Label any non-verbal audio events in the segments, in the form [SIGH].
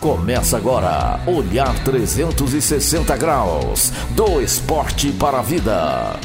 Começa agora, Olhar 360 Graus, do esporte para a vida.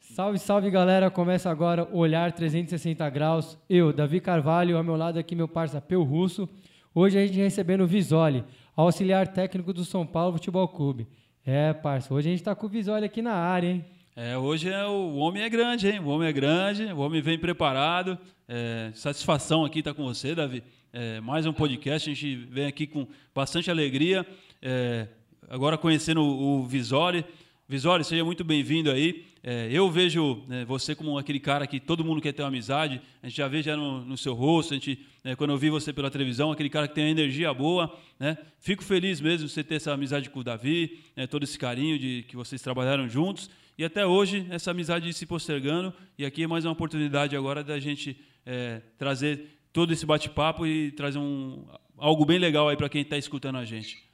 Salve, salve galera! Começa agora Olhar 360 Graus. Eu, Davi Carvalho, ao meu lado aqui meu parceiro Peu Russo. Hoje a gente recebendo o Visoli, auxiliar técnico do São Paulo Futebol Clube. É, parça, hoje a gente tá com o Visoli aqui na área, hein? É, hoje é, o homem é grande, hein? O homem é grande, o homem vem preparado. É, satisfação aqui estar com você, Davi. É, mais um podcast, a gente vem aqui com bastante alegria. É, agora conhecendo o, o Visori. Visori, seja muito bem-vindo aí. É, eu vejo né, você como aquele cara que todo mundo quer ter uma amizade. A gente já vê já no, no seu rosto, a gente, né, quando eu vi você pela televisão, aquele cara que tem energia boa. Né? Fico feliz mesmo de você ter essa amizade com o Davi, né, todo esse carinho de que vocês trabalharam juntos. E até hoje, essa amizade se postergando. E aqui é mais uma oportunidade agora da gente é, trazer todo esse bate-papo e trazer um, algo bem legal aí para quem está escutando a gente.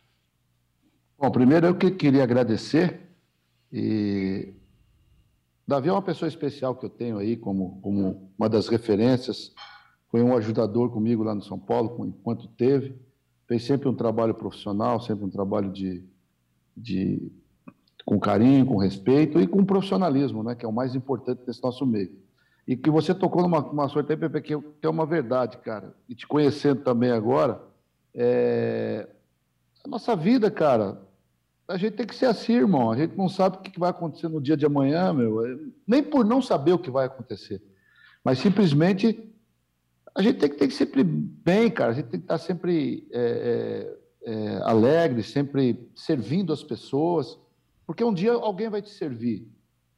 Bom, primeiro eu que queria agradecer. E Davi é uma pessoa especial que eu tenho aí como, como uma das referências. Foi um ajudador comigo lá no São Paulo, enquanto teve. Fez sempre um trabalho profissional, sempre um trabalho de, de com carinho, com respeito e com profissionalismo, né, que é o mais importante nesse nosso meio. E que você tocou numa uma sorte aí, Pepe, que é uma verdade, cara. E te conhecendo também agora, é... a nossa vida, cara, a gente tem que ser assim, irmão. A gente não sabe o que vai acontecer no dia de amanhã, meu. É, nem por não saber o que vai acontecer. Mas simplesmente a gente tem que ter sempre bem, cara. A gente tem que estar sempre é, é, é, alegre, sempre servindo as pessoas. Porque um dia alguém vai te servir.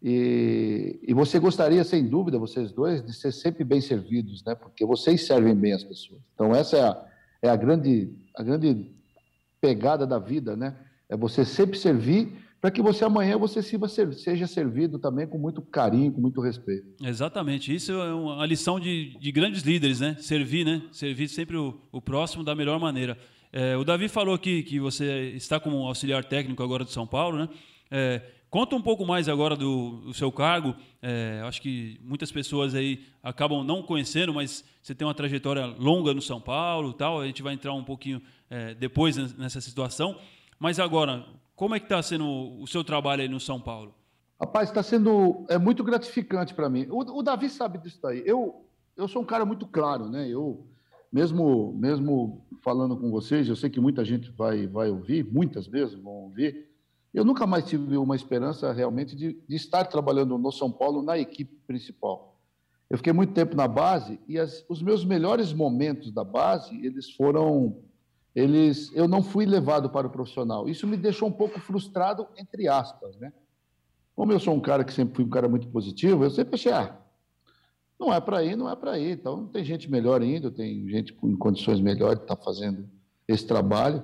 E, e, você gostaria, sem dúvida, vocês dois, de ser sempre bem servidos, né? Porque vocês servem bem as pessoas. Então essa é a, é a grande a grande pegada da vida, né? É você sempre servir para que você amanhã você seja servido também com muito carinho, com muito respeito. Exatamente. Isso é uma lição de, de grandes líderes, né? Servir, né? Servir sempre o, o próximo da melhor maneira. É, o Davi falou aqui que você está como auxiliar técnico agora de São Paulo, né? É, Conta um pouco mais agora do, do seu cargo. É, acho que muitas pessoas aí acabam não conhecendo, mas você tem uma trajetória longa no São Paulo, tal. A gente vai entrar um pouquinho é, depois nessa situação. Mas agora, como é que está sendo o seu trabalho aí no São Paulo? Rapaz, está sendo é muito gratificante para mim. O, o, Davi sabe disso daí. Eu eu sou um cara muito claro, né? Eu mesmo mesmo falando com vocês, eu sei que muita gente vai vai ouvir, muitas vezes vão ouvir. Eu nunca mais tive uma esperança realmente de, de, estar trabalhando no São Paulo na equipe principal. Eu fiquei muito tempo na base e as, os meus melhores momentos da base, eles foram, eles, eu não fui levado para o profissional. Isso me deixou um pouco frustrado, entre aspas, né? Como eu sou um cara que sempre fui um cara muito positivo, eu sempre achei, ah, não é para ir, não é para ir. Então, tem gente melhor indo, tem gente em condições melhores que está fazendo esse trabalho.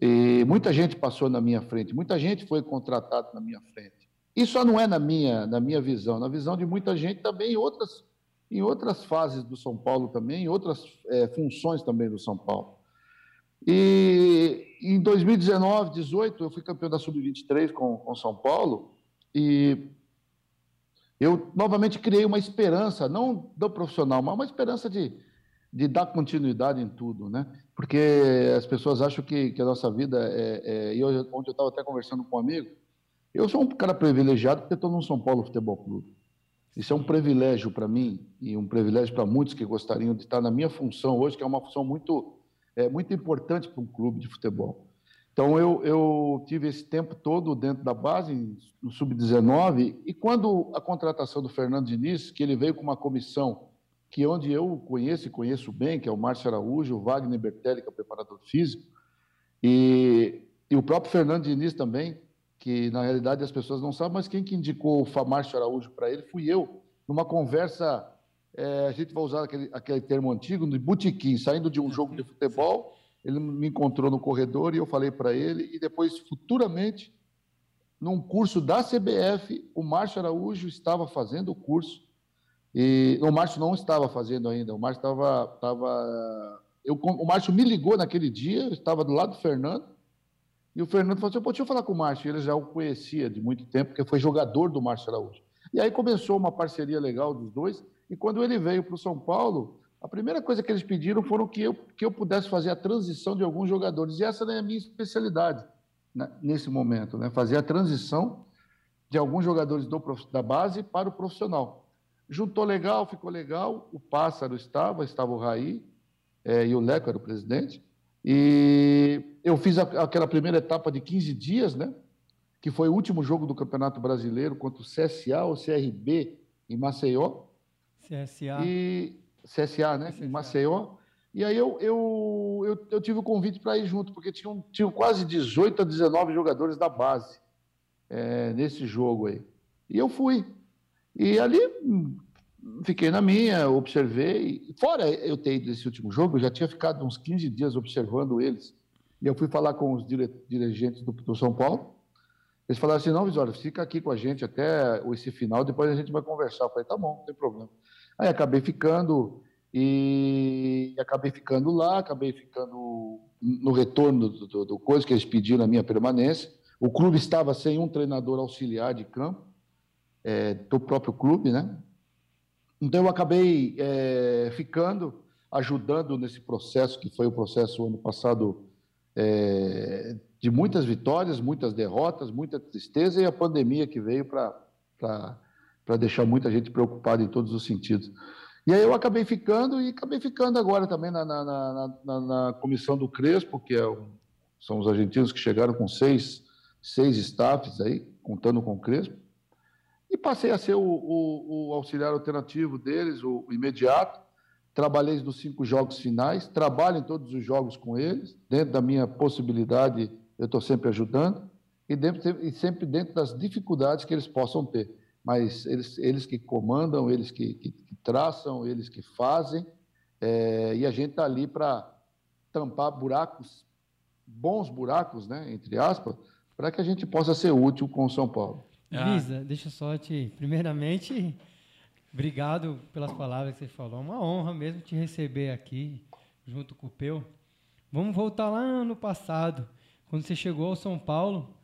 E muita gente passou na minha frente, muita gente foi contratada na minha frente. Isso só não é na minha, na minha visão, na visão de muita gente também em outras, em outras fases do São Paulo também, em outras é, funções também do São Paulo. E em 2019, 18, eu fui campeão da Sub-23 com, com São Paulo e eu novamente criei uma esperança, não do profissional, mas uma esperança de, de dar continuidade em tudo, né? Porque as pessoas acham que, que a nossa vida é. é e hoje, ontem eu estava até conversando com um amigo. Eu sou um cara privilegiado porque estou no São Paulo Futebol Clube. Isso é um privilégio para mim e um privilégio para muitos que gostariam de estar na minha função hoje, que é uma função muito, é, muito importante para um clube de futebol. Então, eu, eu tive esse tempo todo dentro da base, no Sub-19, e quando a contratação do Fernando Diniz, que ele veio com uma comissão que onde eu conheço e conheço bem, que é o Márcio Araújo, o Wagner Bertelli, que é o preparador físico, e, e o próprio Fernando Diniz também, que na realidade as pessoas não sabem, mas quem que indicou o Márcio Araújo para ele fui eu, numa conversa, é, a gente vai usar aquele, aquele termo antigo, de botequim, saindo de um jogo de futebol, ele me encontrou no corredor e eu falei para ele, e depois, futuramente, num curso da CBF, o Márcio Araújo estava fazendo o curso e o Márcio não estava fazendo ainda. O Márcio estava. estava eu, o Márcio me ligou naquele dia, eu estava do lado do Fernando. E o Fernando falou assim: Pô, deixa eu falar com o Márcio. Ele já o conhecia de muito tempo, porque foi jogador do Márcio Araújo. E aí começou uma parceria legal dos dois. E quando ele veio para o São Paulo, A primeira coisa que eles pediram foram que eu, que eu pudesse fazer a transição de alguns jogadores. E essa é a minha especialidade né, nesse momento, né? fazer a transição de alguns jogadores do, da base para o profissional. Juntou legal, ficou legal. O Pássaro estava, estava o Raí, é, e o Leco era o presidente. E eu fiz a, aquela primeira etapa de 15 dias, né? Que foi o último jogo do Campeonato Brasileiro contra o CSA ou CRB em Maceió. CSA. E CSA, né? CSA. Em Maceió. E aí eu, eu, eu, eu tive o convite para ir junto, porque tinham, tinham quase 18 a 19 jogadores da base é, nesse jogo aí. E eu fui. E ali fiquei na minha, observei. Fora eu ter ido nesse último jogo, eu já tinha ficado uns 15 dias observando eles. E eu fui falar com os dire... dirigentes do, do, São Paulo. Eles falaram assim: não, Visório, fica aqui com a gente até esse final, depois a gente vai conversar. Eu falei: tá bom, não tem problema. Aí acabei ficando e acabei ficando lá, acabei ficando no retorno do, do, do coisa que eles pediram a minha permanência. O clube estava sem um treinador auxiliar de campo, é, do próprio clube, né? Então, eu acabei é, ficando, ajudando nesse processo, que foi o processo ano passado é, de muitas vitórias, muitas derrotas, muita tristeza e a pandemia que veio para deixar muita gente preocupada em todos os sentidos. E aí eu acabei ficando e acabei ficando agora também na, na, na, na, comissão do Crespo, que é um, são os argentinos que chegaram com seis, seis staffs aí, contando com o Crespo. E passei a ser o, o, o auxiliar alternativo deles, o, o, imediato. Trabalhei nos cinco jogos finais, trabalho em todos os jogos com eles, dentro da minha possibilidade, eu estou sempre ajudando, e, dentro, e, sempre dentro das dificuldades que eles possam ter. Mas eles, eles que comandam, eles que, que, que traçam, eles que fazem, é, e a gente está ali para tampar buracos, bons buracos, né, entre aspas, para que a gente possa ser útil com o São Paulo. Ah. Lisa, deixa eu só te. Primeiramente, obrigado pelas palavras que você falou. É uma honra mesmo te receber aqui, junto com o Peu. Vamos voltar lá no passado, quando você chegou ao São Paulo,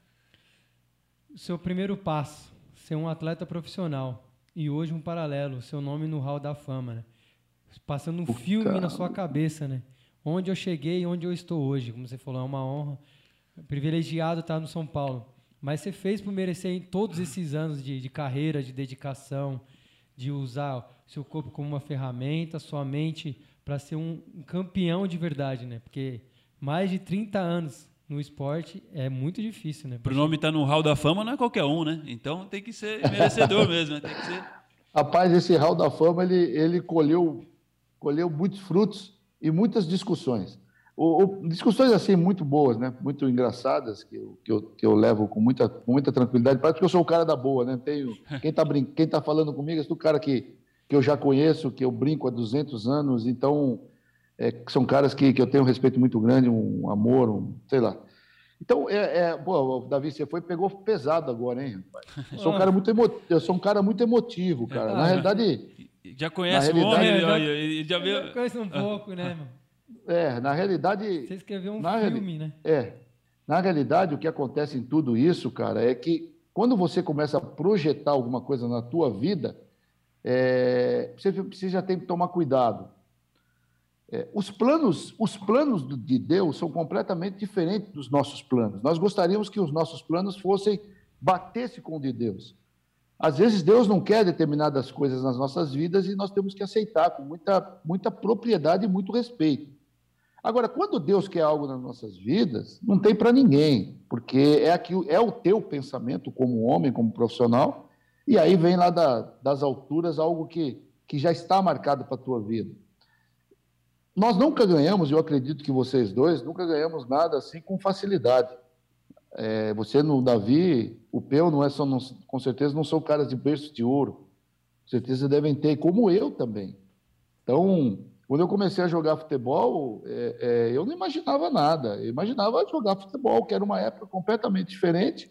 seu primeiro passo, ser um atleta profissional. E hoje um paralelo, seu nome no Hall da Fama, né? Passando um Puta. filme na sua cabeça, né? Onde eu cheguei e onde eu estou hoje. Como você falou, é uma honra. Privilegiado estar no São Paulo. Mas você fez por merecer em todos esses anos de, de carreira, de dedicação, de usar o seu corpo como uma ferramenta, sua mente para ser um, um, campeão de verdade, né? Porque mais de 30 anos no esporte é muito difícil, né? Para o nome estar tá no hall da fama não é qualquer um, né? Então tem que ser merecedor mesmo, né? Tem que ser... Rapaz, esse hall da fama ele, ele colheu, colheu muitos frutos e muitas discussões. O, o, discussões assim muito boas, né? Muito engraçadas que eu, que eu, que eu levo com muita, com muita tranquilidade. Parece que eu sou o cara da boa, né? Tenho [LAUGHS] quem está quem tá falando comigo é o cara que, que eu já conheço, que eu brinco há 200 anos. Então é, são caras que, que eu tenho um respeito muito grande, um amor, um, sei lá. Então, é, é, pô, Davi, você foi pegou pesado agora, hein? Eu sou um [LAUGHS] cara muito, emo, eu sou um cara muito emotivo, cara. Na realidade. Já conhece o homem? Ele já, já, já, já conhece um pouco, né, [LAUGHS] irmão? É, na realidade. Você escreveu um filme, né? É. Na realidade, o que acontece em tudo isso, cara, é que quando você começa a projetar alguma coisa na tua vida, é, você, você já tem que tomar cuidado. É, os planos, os planos de Deus são completamente diferentes dos nossos planos. Nós gostaríamos que os nossos planos fossem batesse com o de Deus. Às vezes Deus não quer determinadas coisas nas nossas vidas e nós temos que aceitar com muita, muita propriedade e muito respeito. Agora, quando Deus quer algo nas nossas vidas, não tem para ninguém, porque é, aqui, é o teu pensamento como homem, como profissional, e aí vem lá da, das alturas algo que, que já está marcado para a tua vida. Nós nunca ganhamos, eu acredito que vocês dois, nunca ganhamos nada assim com facilidade. É, você no Davi, o Peu, não é só, não, com certeza não são caras de berço de ouro. Com certeza devem ter, como eu também. Então, quando eu comecei a jogar futebol, é, é, eu não imaginava nada. Eu imaginava jogar futebol, que era uma época completamente diferente,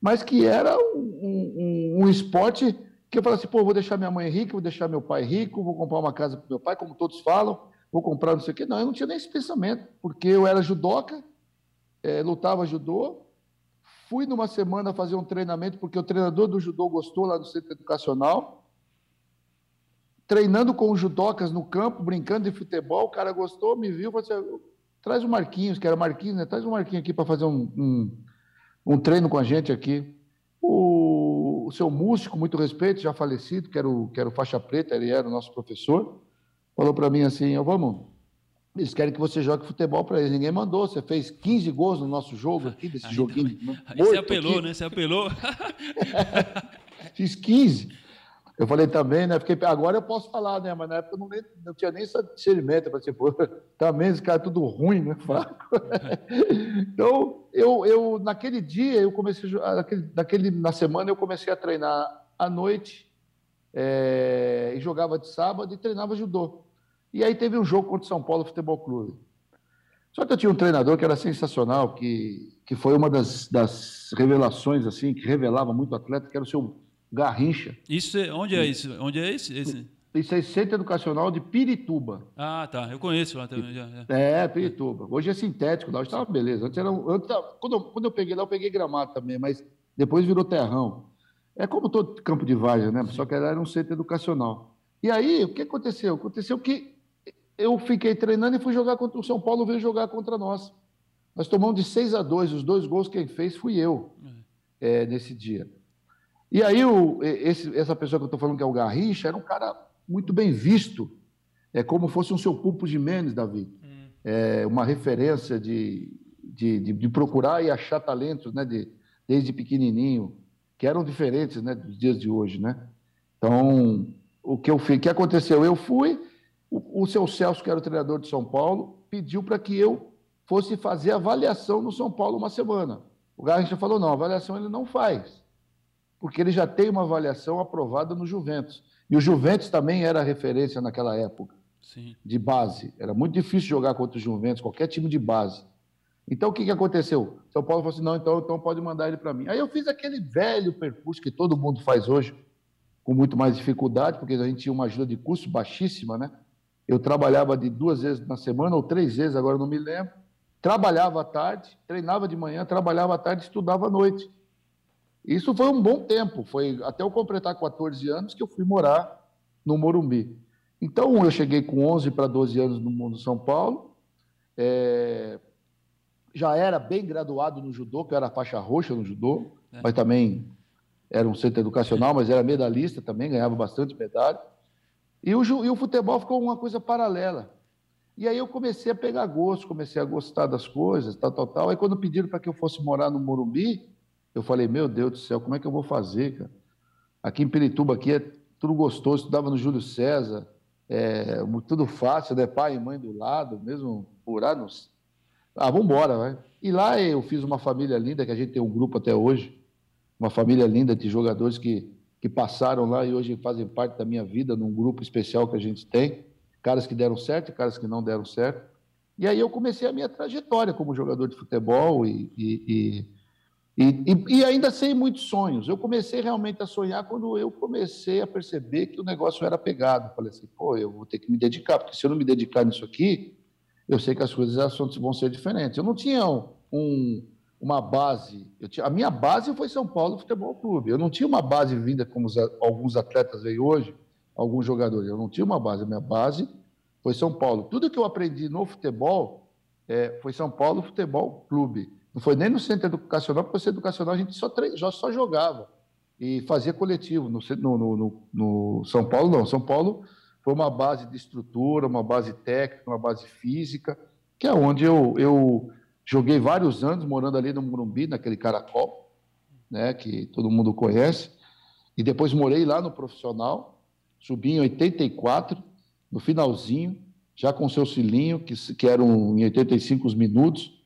mas que era um, um, um esporte que eu falava assim, pô, vou deixar minha mãe rica, vou deixar meu pai rico, vou comprar uma casa para meu pai, como todos falam, vou comprar não sei o quê. Não, eu não tinha nem esse pensamento, porque eu era judoca, é, lutava judô, fui numa semana fazer um treinamento, porque o treinador do judô gostou lá do centro educacional, treinando com os judocas no campo, brincando de futebol, o cara gostou, me viu, falou assim, traz o Marquinhos, que era Marquinhos, né? Traz o Marquinhos aqui para fazer um, um, um, treino com a gente aqui. O, o seu músico, muito respeito, já falecido, que era, o, que era o faixa preta, ele era o nosso professor, falou para mim assim, vamos, eles querem que você jogue futebol para eles. Ninguém mandou. Você fez 15 gols no nosso jogo aqui, desse Aí joguinho. Aí você apelou, aqui. né? Você apelou. [LAUGHS] Fiz 15. Eu falei também, né? Fiquei, agora eu posso falar, né? Mas na época eu não, nem, não tinha nem discernimento para ser, pô, também esse cara é tudo ruim, né? Fraco. [LAUGHS] então, eu, eu, naquele dia, eu comecei, naquele, naquele, na semana, eu comecei a treinar à noite, é, e jogava de sábado e treinava judô. E aí teve um jogo contra o São Paulo Futebol Clube. Só que eu tinha um treinador que era sensacional, que, que foi uma das, das revelações, assim, que revelava muito atleta, que era o seu Garrincha. Isso é, onde é isso? Onde é esse? esse? Isso é Centro Educacional de Pirituba. Ah, tá. Eu conheço lá também. Já, já. É, Pirituba. Hoje é sintético lá. Hoje estava beleza. Antes era, antes, quando, eu, quando eu peguei lá, eu peguei gramado também, mas depois virou terrão. É como todo campo de várzea, né? Só que era um centro educacional. E aí, o que aconteceu? Aconteceu que eu fiquei treinando e fui jogar contra o São Paulo, veio jogar contra nós. Nós tomamos de 6 a 2. Os dois gols quem fez fui eu é, nesse dia. E aí, o, esse, essa pessoa que eu estou falando, que é o Garrincha, era um cara muito bem visto, é como fosse um seu Pulpo de Mendes, Davi. Hum. É, uma referência de, de, de, de, procurar e achar talentos, né, de, desde pequenininho, que eram diferentes né, dos dias de hoje. Né? Então, o que, eu fiz, que aconteceu? Eu fui, o, o seu Celso, que era o treinador de São Paulo, pediu para que eu fosse fazer avaliação no São Paulo uma semana. O Garrincha falou: não, avaliação ele não faz porque ele já tem uma avaliação aprovada no Juventus. E o Juventus também era referência naquela época, Sim. de base. Era muito difícil jogar contra o Juventus, qualquer time de base. Então, o que, que aconteceu? São Paulo falou assim, não, então, então pode mandar ele para mim. Aí eu fiz aquele velho percurso que todo mundo faz hoje, com muito mais dificuldade, porque a gente tinha uma ajuda de custo baixíssima, né? Eu trabalhava de duas vezes na semana, ou três vezes, agora não me lembro. Trabalhava à tarde, treinava de manhã, trabalhava à tarde, estudava à noite. Isso foi um bom tempo, foi até eu completar 14 anos que eu fui morar no Morumbi. Então, eu cheguei com 11 para 12 anos no mundo São Paulo, é... já era bem graduado no judô, que eu era faixa roxa no judô, é. mas também era um centro educacional, mas era medalhista também, ganhava bastante medalha. E o, e o futebol ficou uma coisa paralela. E aí eu comecei a pegar gosto, comecei a gostar das coisas, tal, tal, tal. Aí quando pediram para que eu fosse morar no Morumbi, eu falei, meu Deus do céu, como é que eu vou fazer, cara? Aqui em Pirituba, aqui é tudo gostoso, estudava no Júlio César, é, tudo fácil, né? Pai e mãe do lado, mesmo anos. Ah, vamos embora, vai. E lá eu fiz uma família linda, que a gente tem um grupo até hoje, uma família linda de jogadores que, que passaram lá e hoje fazem parte da minha vida, num grupo especial que a gente tem, caras que deram certo e caras que não deram certo. E aí eu comecei a minha trajetória como jogador de futebol e, e, e e, e, e, ainda sem muitos sonhos. Eu comecei realmente a sonhar quando eu comecei a perceber que o negócio era pegado. Falei assim, pô, eu vou ter que me dedicar, porque se eu não me dedicar nisso aqui, eu sei que as coisas vão ser diferentes. Eu não tinha um, uma base. Tinha, a minha base foi São Paulo Futebol Clube. Eu não tinha uma base vinda como os, alguns atletas veio hoje, alguns jogadores. Eu não tinha uma base. A minha base foi São Paulo. Tudo que eu aprendi no futebol é, foi São Paulo Futebol Clube. Não foi nem no centro educacional, porque no centro educacional a gente só, já só jogava e fazia coletivo. No, no, no, no, São Paulo, não. São Paulo foi uma base de estrutura, uma base técnica, uma base física, que é onde eu, eu joguei vários anos morando ali no Morumbi, naquele caracol, né, que todo mundo conhece. E depois morei lá no profissional, subi em 84, no finalzinho, já com seu cilinho, que, que eram em 85 minutos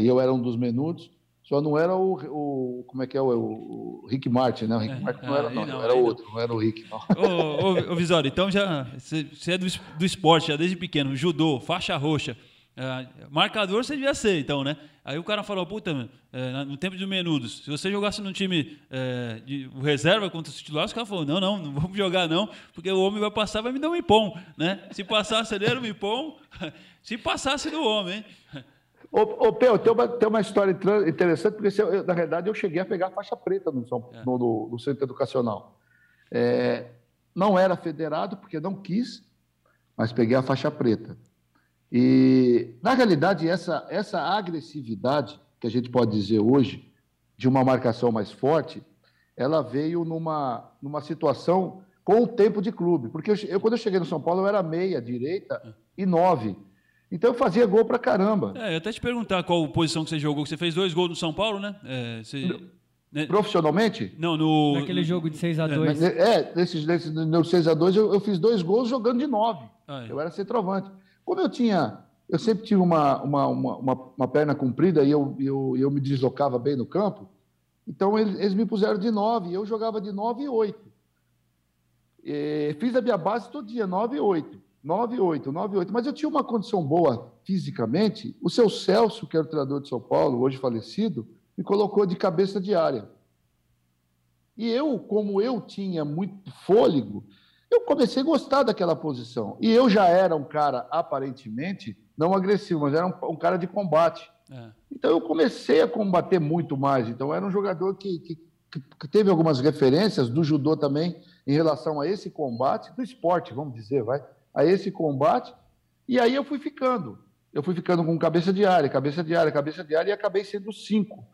e eu era um dos menudos, só não era o, o como é que é, o, o Rick Martin, né? O Rick é, Martin não era, não, não era outro, não. não era o Rick, não. Ô, ô, ô Visório, então já, você é do, do esporte, já desde pequeno, judô, faixa roxa, é, marcador você devia ser, então, né? Aí o cara falou, puta, é, no tempo de menudos, se você jogasse num time é, de reserva contra os titulares, o cara falou, não, não, não vamos jogar não, porque o homem vai passar, vai me dar um ipom, né? Se passasse ele era um ipom, [LAUGHS] se passasse do homem, hein? Ô, ô Peu, tem uma, tem uma história interessante, porque eu, na verdade eu cheguei a pegar a faixa preta no, São, é. no, no, no centro educacional. É, não era federado, porque não quis, mas peguei a faixa preta. E, na realidade, essa, essa agressividade, que a gente pode dizer hoje, de uma marcação mais forte, ela veio numa, numa situação com o tempo de clube. Porque eu, eu, quando eu cheguei no São Paulo, eu era meia, direita e nove. Então eu fazia gol pra caramba. É, eu até te perguntar qual posição que você jogou, que você fez dois gols no São Paulo, né? É, você... Né? Profissionalmente? Não, no. Naquele jogo de 6x2. É, é, nesses, nesses, no 6x2 eu, eu, fiz dois gols jogando de 9. Ah, é. Eu era centroavante. Como eu tinha. Eu sempre tive uma, uma, uma, uma, uma perna comprida e eu, eu, eu me deslocava bem no campo. Então eles, eles me puseram de 9. Eu jogava de 9 e 8. E, fiz a minha base todo dia, 9 e 8. 9 e 8, 9 e 8. Mas eu tinha uma condição boa fisicamente. O seu Celso, que era o treinador de São Paulo, hoje falecido me colocou de cabeça de área. E eu, como eu tinha muito fôlego, eu comecei a gostar daquela posição. E eu já era um cara, aparentemente, não agressivo, mas era um, um cara de combate. É. Então eu comecei a combater muito mais. Então era um jogador que, que, que, teve algumas referências do judô também em relação a esse combate, do esporte, vamos dizer, vai, a esse combate. E aí eu fui ficando. Eu fui ficando com cabeça de área, cabeça de área, cabeça de área e acabei sendo cinco.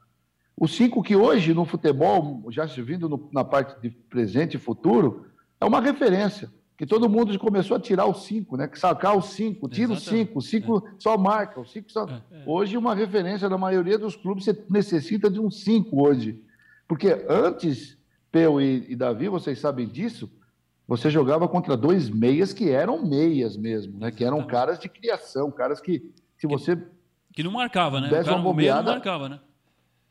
O 5 que hoje no futebol, já vindo no, na parte de presente e futuro, é uma referência. Que todo mundo começou a tirar o 5, né? Que sacar o 5, tira o 5, o 5 é. só marca, o 5 só. É, é. Hoje, uma referência na maioria dos clubes, você necessita de um 5 hoje. Porque antes, Peu e, e Davi, vocês sabem disso, você jogava contra dois meias que eram meias mesmo, né? Que eram caras de criação, caras que, se você. Que não marcava, né? O cara, uma bobeada, não marcava, né?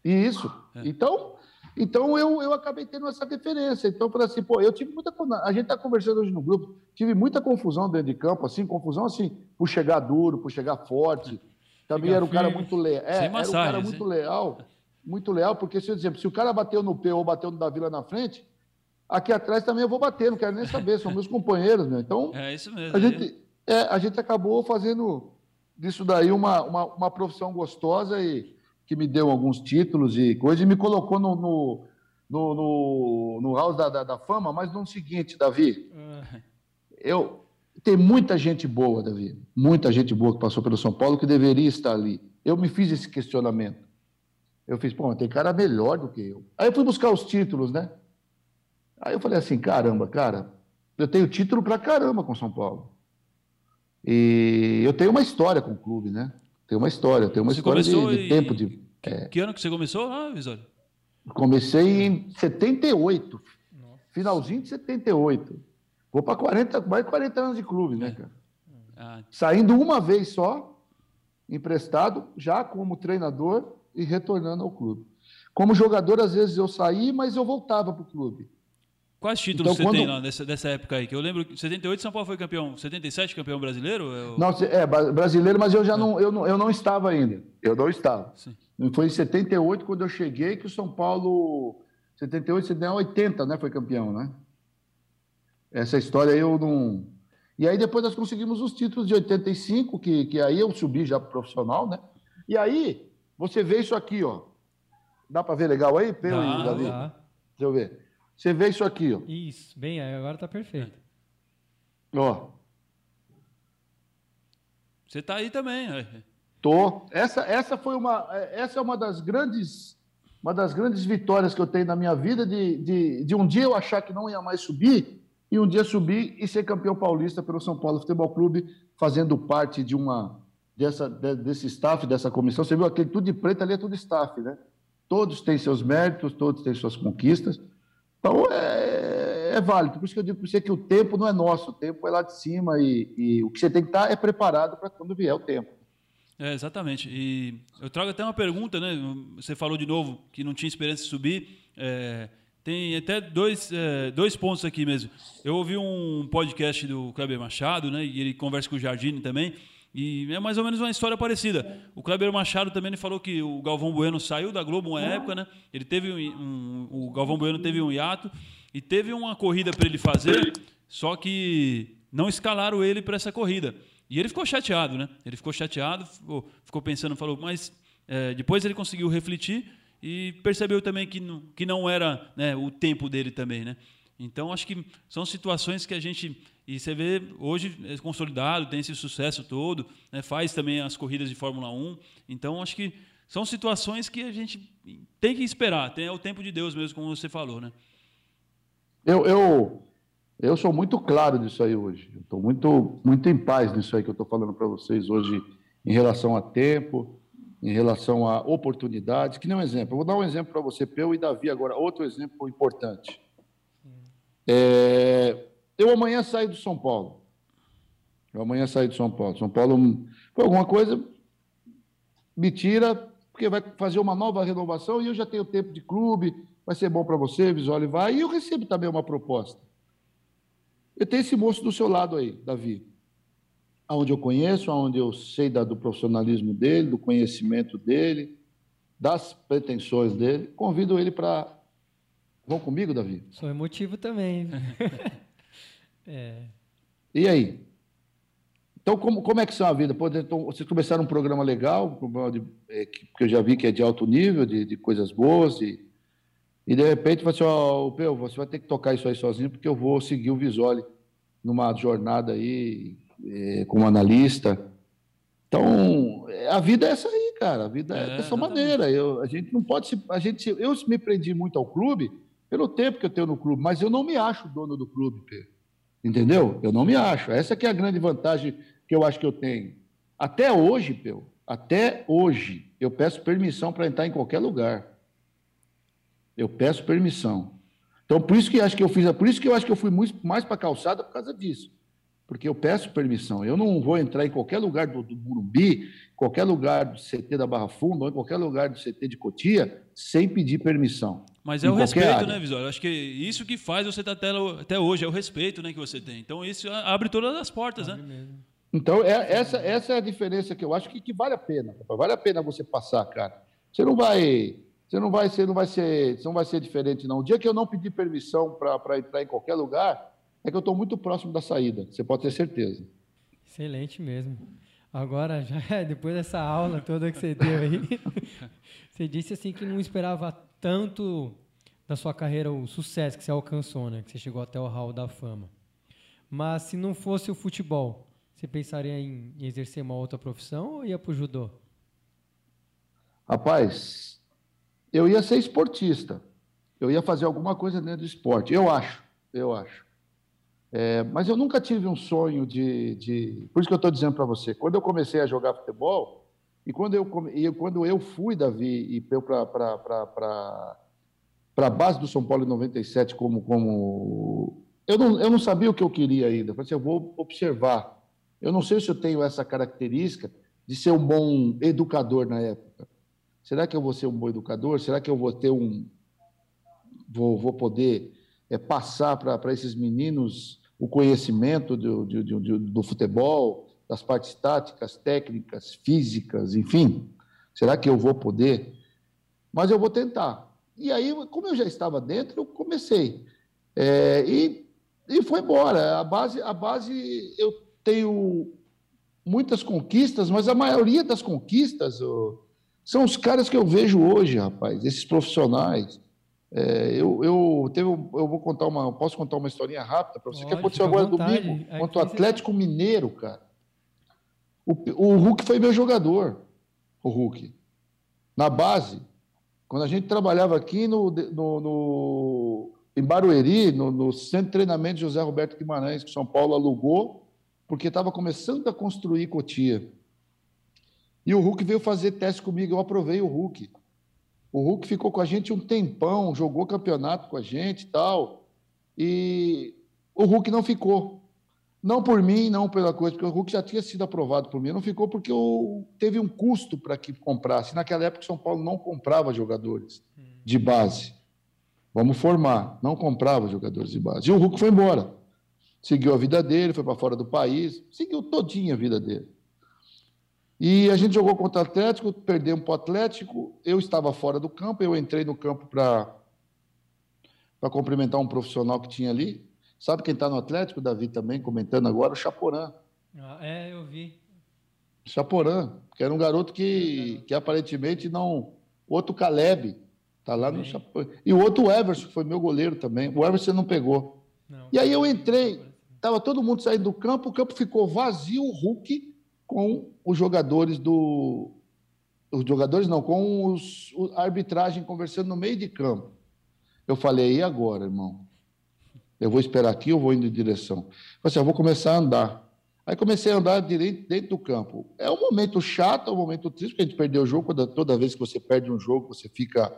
Isso. É. Então, então eu, eu acabei tendo essa referência. Então, para assim, pô, eu tive muita. A gente está conversando hoje no grupo, tive muita confusão dentro de campo, assim, confusão assim, por chegar duro, por chegar forte. Também era um cara muito leal. É, era um cara muito leal, muito leal, porque, se, exemplo, se o cara bateu no P ou bateu no Davi lá na frente, aqui atrás também eu vou bater, não quero nem saber, são meus companheiros, meu. Então, é isso mesmo. A gente, é, a gente acabou fazendo disso daí uma, uma, uma profissão gostosa e que me deu alguns títulos e coisas, e me colocou no, no, no, no, no House da, da, da, Fama, mas no seguinte, Davi, uhum. eu tem muita gente boa, Davi, muita gente boa que passou pelo São Paulo que deveria estar ali. Eu me fiz esse questionamento. Eu fiz, pô, tem cara melhor do que eu. Aí eu fui buscar os títulos, né? Aí eu falei assim, caramba, cara, eu tenho título pra caramba com São Paulo. E eu tenho uma história com o clube, né? Tem uma história, tem uma você história de, de tempo de. É... Que ano que você começou lá, Visório? Comecei em 78. Nossa. Finalzinho de 78. Vou para 40, mais de 40 anos de clube, né, é. cara? Ah. Saindo uma vez só, emprestado, já como treinador e retornando ao clube. Como jogador, às vezes eu saí, mas eu voltava para o clube. Quais títulos então, você quando... tem lá dessa, dessa época aí? Que eu lembro que 78 São Paulo foi campeão, 77 campeão brasileiro? Eu... Não, é brasileiro, mas eu já é. não, eu não, eu não estava ainda. Eu não estava. Sim. Foi em 78 quando eu cheguei que o São Paulo 78, 79, 80, né, foi campeão, né? Essa história aí eu não E aí depois nós conseguimos os títulos de 85, que que aí eu subi já pro profissional, né? E aí você vê isso aqui, ó. Dá para ver legal aí, Pedro e Davi? Deixa eu ver. Você vê isso aqui, ó. Isso, bem, agora tá perfeito. Ó. Você tá aí também, Tô. Essa, essa foi uma, essa é uma das grandes, uma das grandes vitórias que eu tenho na minha vida de, de, de um dia eu achar que não ia mais subir e um dia subir e ser campeão paulista pelo São Paulo Futebol Clube, fazendo parte de uma dessa desse staff, dessa comissão. Você viu aquele tudo de preto ali é tudo staff, né? Todos têm seus méritos, todos têm suas conquistas. Então, é, é, válido. Por isso que eu digo para você que o tempo não é nosso, o tempo é lá de cima e, e o que você tem que estar é preparado para quando vier o tempo. É, exatamente. E eu trago até uma pergunta, né? Você falou de novo que não tinha esperança de subir. É, tem até dois, é, dois pontos aqui mesmo. Eu ouvi um podcast do Kleber Machado, né? E ele conversa com o Jardine também. E é mais ou menos uma história parecida. O Kleber Machado também falou que o Galvão Bueno saiu da Globo uma época, né? Ele teve um, um o Galvão Bueno teve um hiato e teve uma corrida para ele fazer, só que não escalaram ele para essa corrida. E ele ficou chateado, né? Ele ficou chateado, ficou, ficou pensando, falou, mas é, depois ele conseguiu refletir e percebeu também que não, que não era né, o tempo dele também, né? Então, acho que são situações que a gente. E você vê hoje é consolidado, tem esse sucesso todo, né, faz também as corridas de Fórmula 1. Então, acho que são situações que a gente tem que esperar. Tem é o tempo de Deus mesmo, como você falou, né? Eu, eu, eu sou muito claro nisso aí hoje. Estou muito, muito em paz nisso aí que eu estou falando para vocês hoje em relação a tempo, em relação a oportunidades. Que nem um exemplo. Eu vou dar um exemplo para você, Peu e Davi, agora. Outro exemplo importante. É, eu amanhã saio do São Paulo. Eu amanhã saio do São Paulo. São Paulo, por alguma coisa, me tira, porque vai fazer uma nova renovação e eu já tenho tempo de clube, vai ser bom para você, Visoli vai. E eu recebo também uma proposta. Eu tenho esse moço do seu lado aí, Davi. Aonde eu conheço, aonde eu sei da, do profissionalismo dele, do conhecimento dele, das pretensões dele. Convido ele para Vão comigo, Davi? Sou emotivo também. [LAUGHS] é. E aí? Então, como, como é que são a vida? Então, vocês começaram um programa legal, é, que eu já vi que é de alto nível, de, de coisas boas, e, e de repente você ó, oh, você vai ter que tocar isso aí sozinho, porque eu vou seguir o Visoli numa jornada aí é, como analista. Então, a vida é essa aí, cara. A vida é, é dessa maneira. Eu, a gente não pode se. A gente, eu me prendi muito ao clube pelo tempo que eu tenho no clube, mas eu não me acho dono do clube, Pedro. Entendeu? Eu não me acho. Essa que é a grande vantagem que eu acho que eu tenho. Até hoje, Pedro, até hoje, eu peço permissão para entrar em qualquer lugar. Eu peço permissão. Então, por isso que acho que eu fiz, por isso que eu acho que eu fui muito mais para calçada por causa disso. Porque eu peço permissão. Eu não vou entrar em qualquer lugar do, do Burumbi, qualquer lugar do CT da Barra Funda, ou em qualquer lugar do CT de Cotia, sem pedir permissão. Mas é o respeito, área. né, Visório? Acho que isso que faz você estar tá até, até hoje, é o respeito né, que você tem. Então, isso abre todas as portas, abre né? Mesmo. Então, é, essa, essa é a diferença que eu acho que, que vale a pena. Vale a pena você passar, cara. Você não vai. Você não vai ser, não vai ser, não vai ser diferente, não. O dia que eu não pedir permissão para entrar em qualquer lugar, é que eu estou muito próximo da saída. Você pode ter certeza. Excelente mesmo. Agora, [LAUGHS] já depois dessa aula toda que você deu aí, [LAUGHS] você disse assim que não esperava tanto da sua carreira o sucesso que você alcançou, né? Que você chegou até o hall da fama. Mas se não fosse o futebol, você pensaria em, exercer uma outra profissão ou ia para o judô? Rapaz, eu ia ser esportista. Eu ia fazer alguma coisa dentro do esporte. Eu acho, eu acho. É, mas eu nunca tive um sonho de, de... Por isso que eu estou dizendo para você. Quando eu comecei a jogar futebol, e quando eu, e quando eu fui, Davi, e para a base do São Paulo em 97 como. como eu, não, eu não sabia o que eu queria ainda. Eu falei assim, eu vou observar. Eu não sei se eu tenho essa característica de ser um bom educador na época. Será que eu vou ser um bom educador? Será que eu vou ter um. Vou, vou poder é, passar para esses meninos o conhecimento do, do, do, do futebol, das partes táticas, técnicas, físicas, enfim. Será que eu vou poder? Mas eu vou tentar. E aí, como eu já estava dentro, eu comecei. É, e, e foi embora. A base, a base, eu tenho muitas conquistas, mas a maioria das conquistas oh, são os caras que eu vejo hoje, rapaz, esses profissionais. É, eu, eu, teve, eu vou contar uma, posso contar uma historinha rápida para você Pode, que aconteceu agora domingo contra o Atlético Mineiro, cara. O, o Hulk foi meu jogador, o Hulk. Na base, quando a gente trabalhava aqui no, no, no em Barueri, no, no, centro de treinamento de José Roberto Guimarães, que São Paulo alugou, porque estava começando a construir Cotia. E o Hulk veio fazer teste comigo, eu aprovei o Hulk. O Hulk ficou com a gente um tempão, jogou campeonato com a gente e tal. E o Hulk não ficou. Não por mim, não pela coisa, porque o Hulk já tinha sido aprovado por mim. Não ficou porque eu, teve um custo para que comprasse. Naquela época, São Paulo não comprava jogadores de base. Vamos formar. Não comprava jogadores de base. E o Hulk foi embora. Seguiu a vida dele, foi para fora do país, seguiu todinha a vida dele. E a gente jogou contra o Atlético, perdemos para o Atlético. Eu estava fora do campo, eu entrei no campo para cumprimentar um profissional que tinha ali. Sabe quem está no Atlético, Davi, também, comentando agora? O Chaporã. Ah, é, eu vi. Chaporã, que era um garoto que, que aparentemente não. Outro Caleb. Tá lá no Chapecoense. E o outro, Everson, que foi meu goleiro também. O Everson não pegou. Não. E aí eu entrei, tava todo mundo saindo do campo, o campo ficou vazio, o Hulk com os jogadores do. Os jogadores não, com os, a arbitragem conversando no meio de campo. Eu falei, e agora, irmão? Eu vou esperar aqui ou vou indo em direção? Eu falei assim, eu vou começar a andar. Aí comecei a andar direito dentro do campo. É um momento chato, é um momento triste, porque a gente perdeu o jogo. Toda, toda vez que você perde um jogo, você fica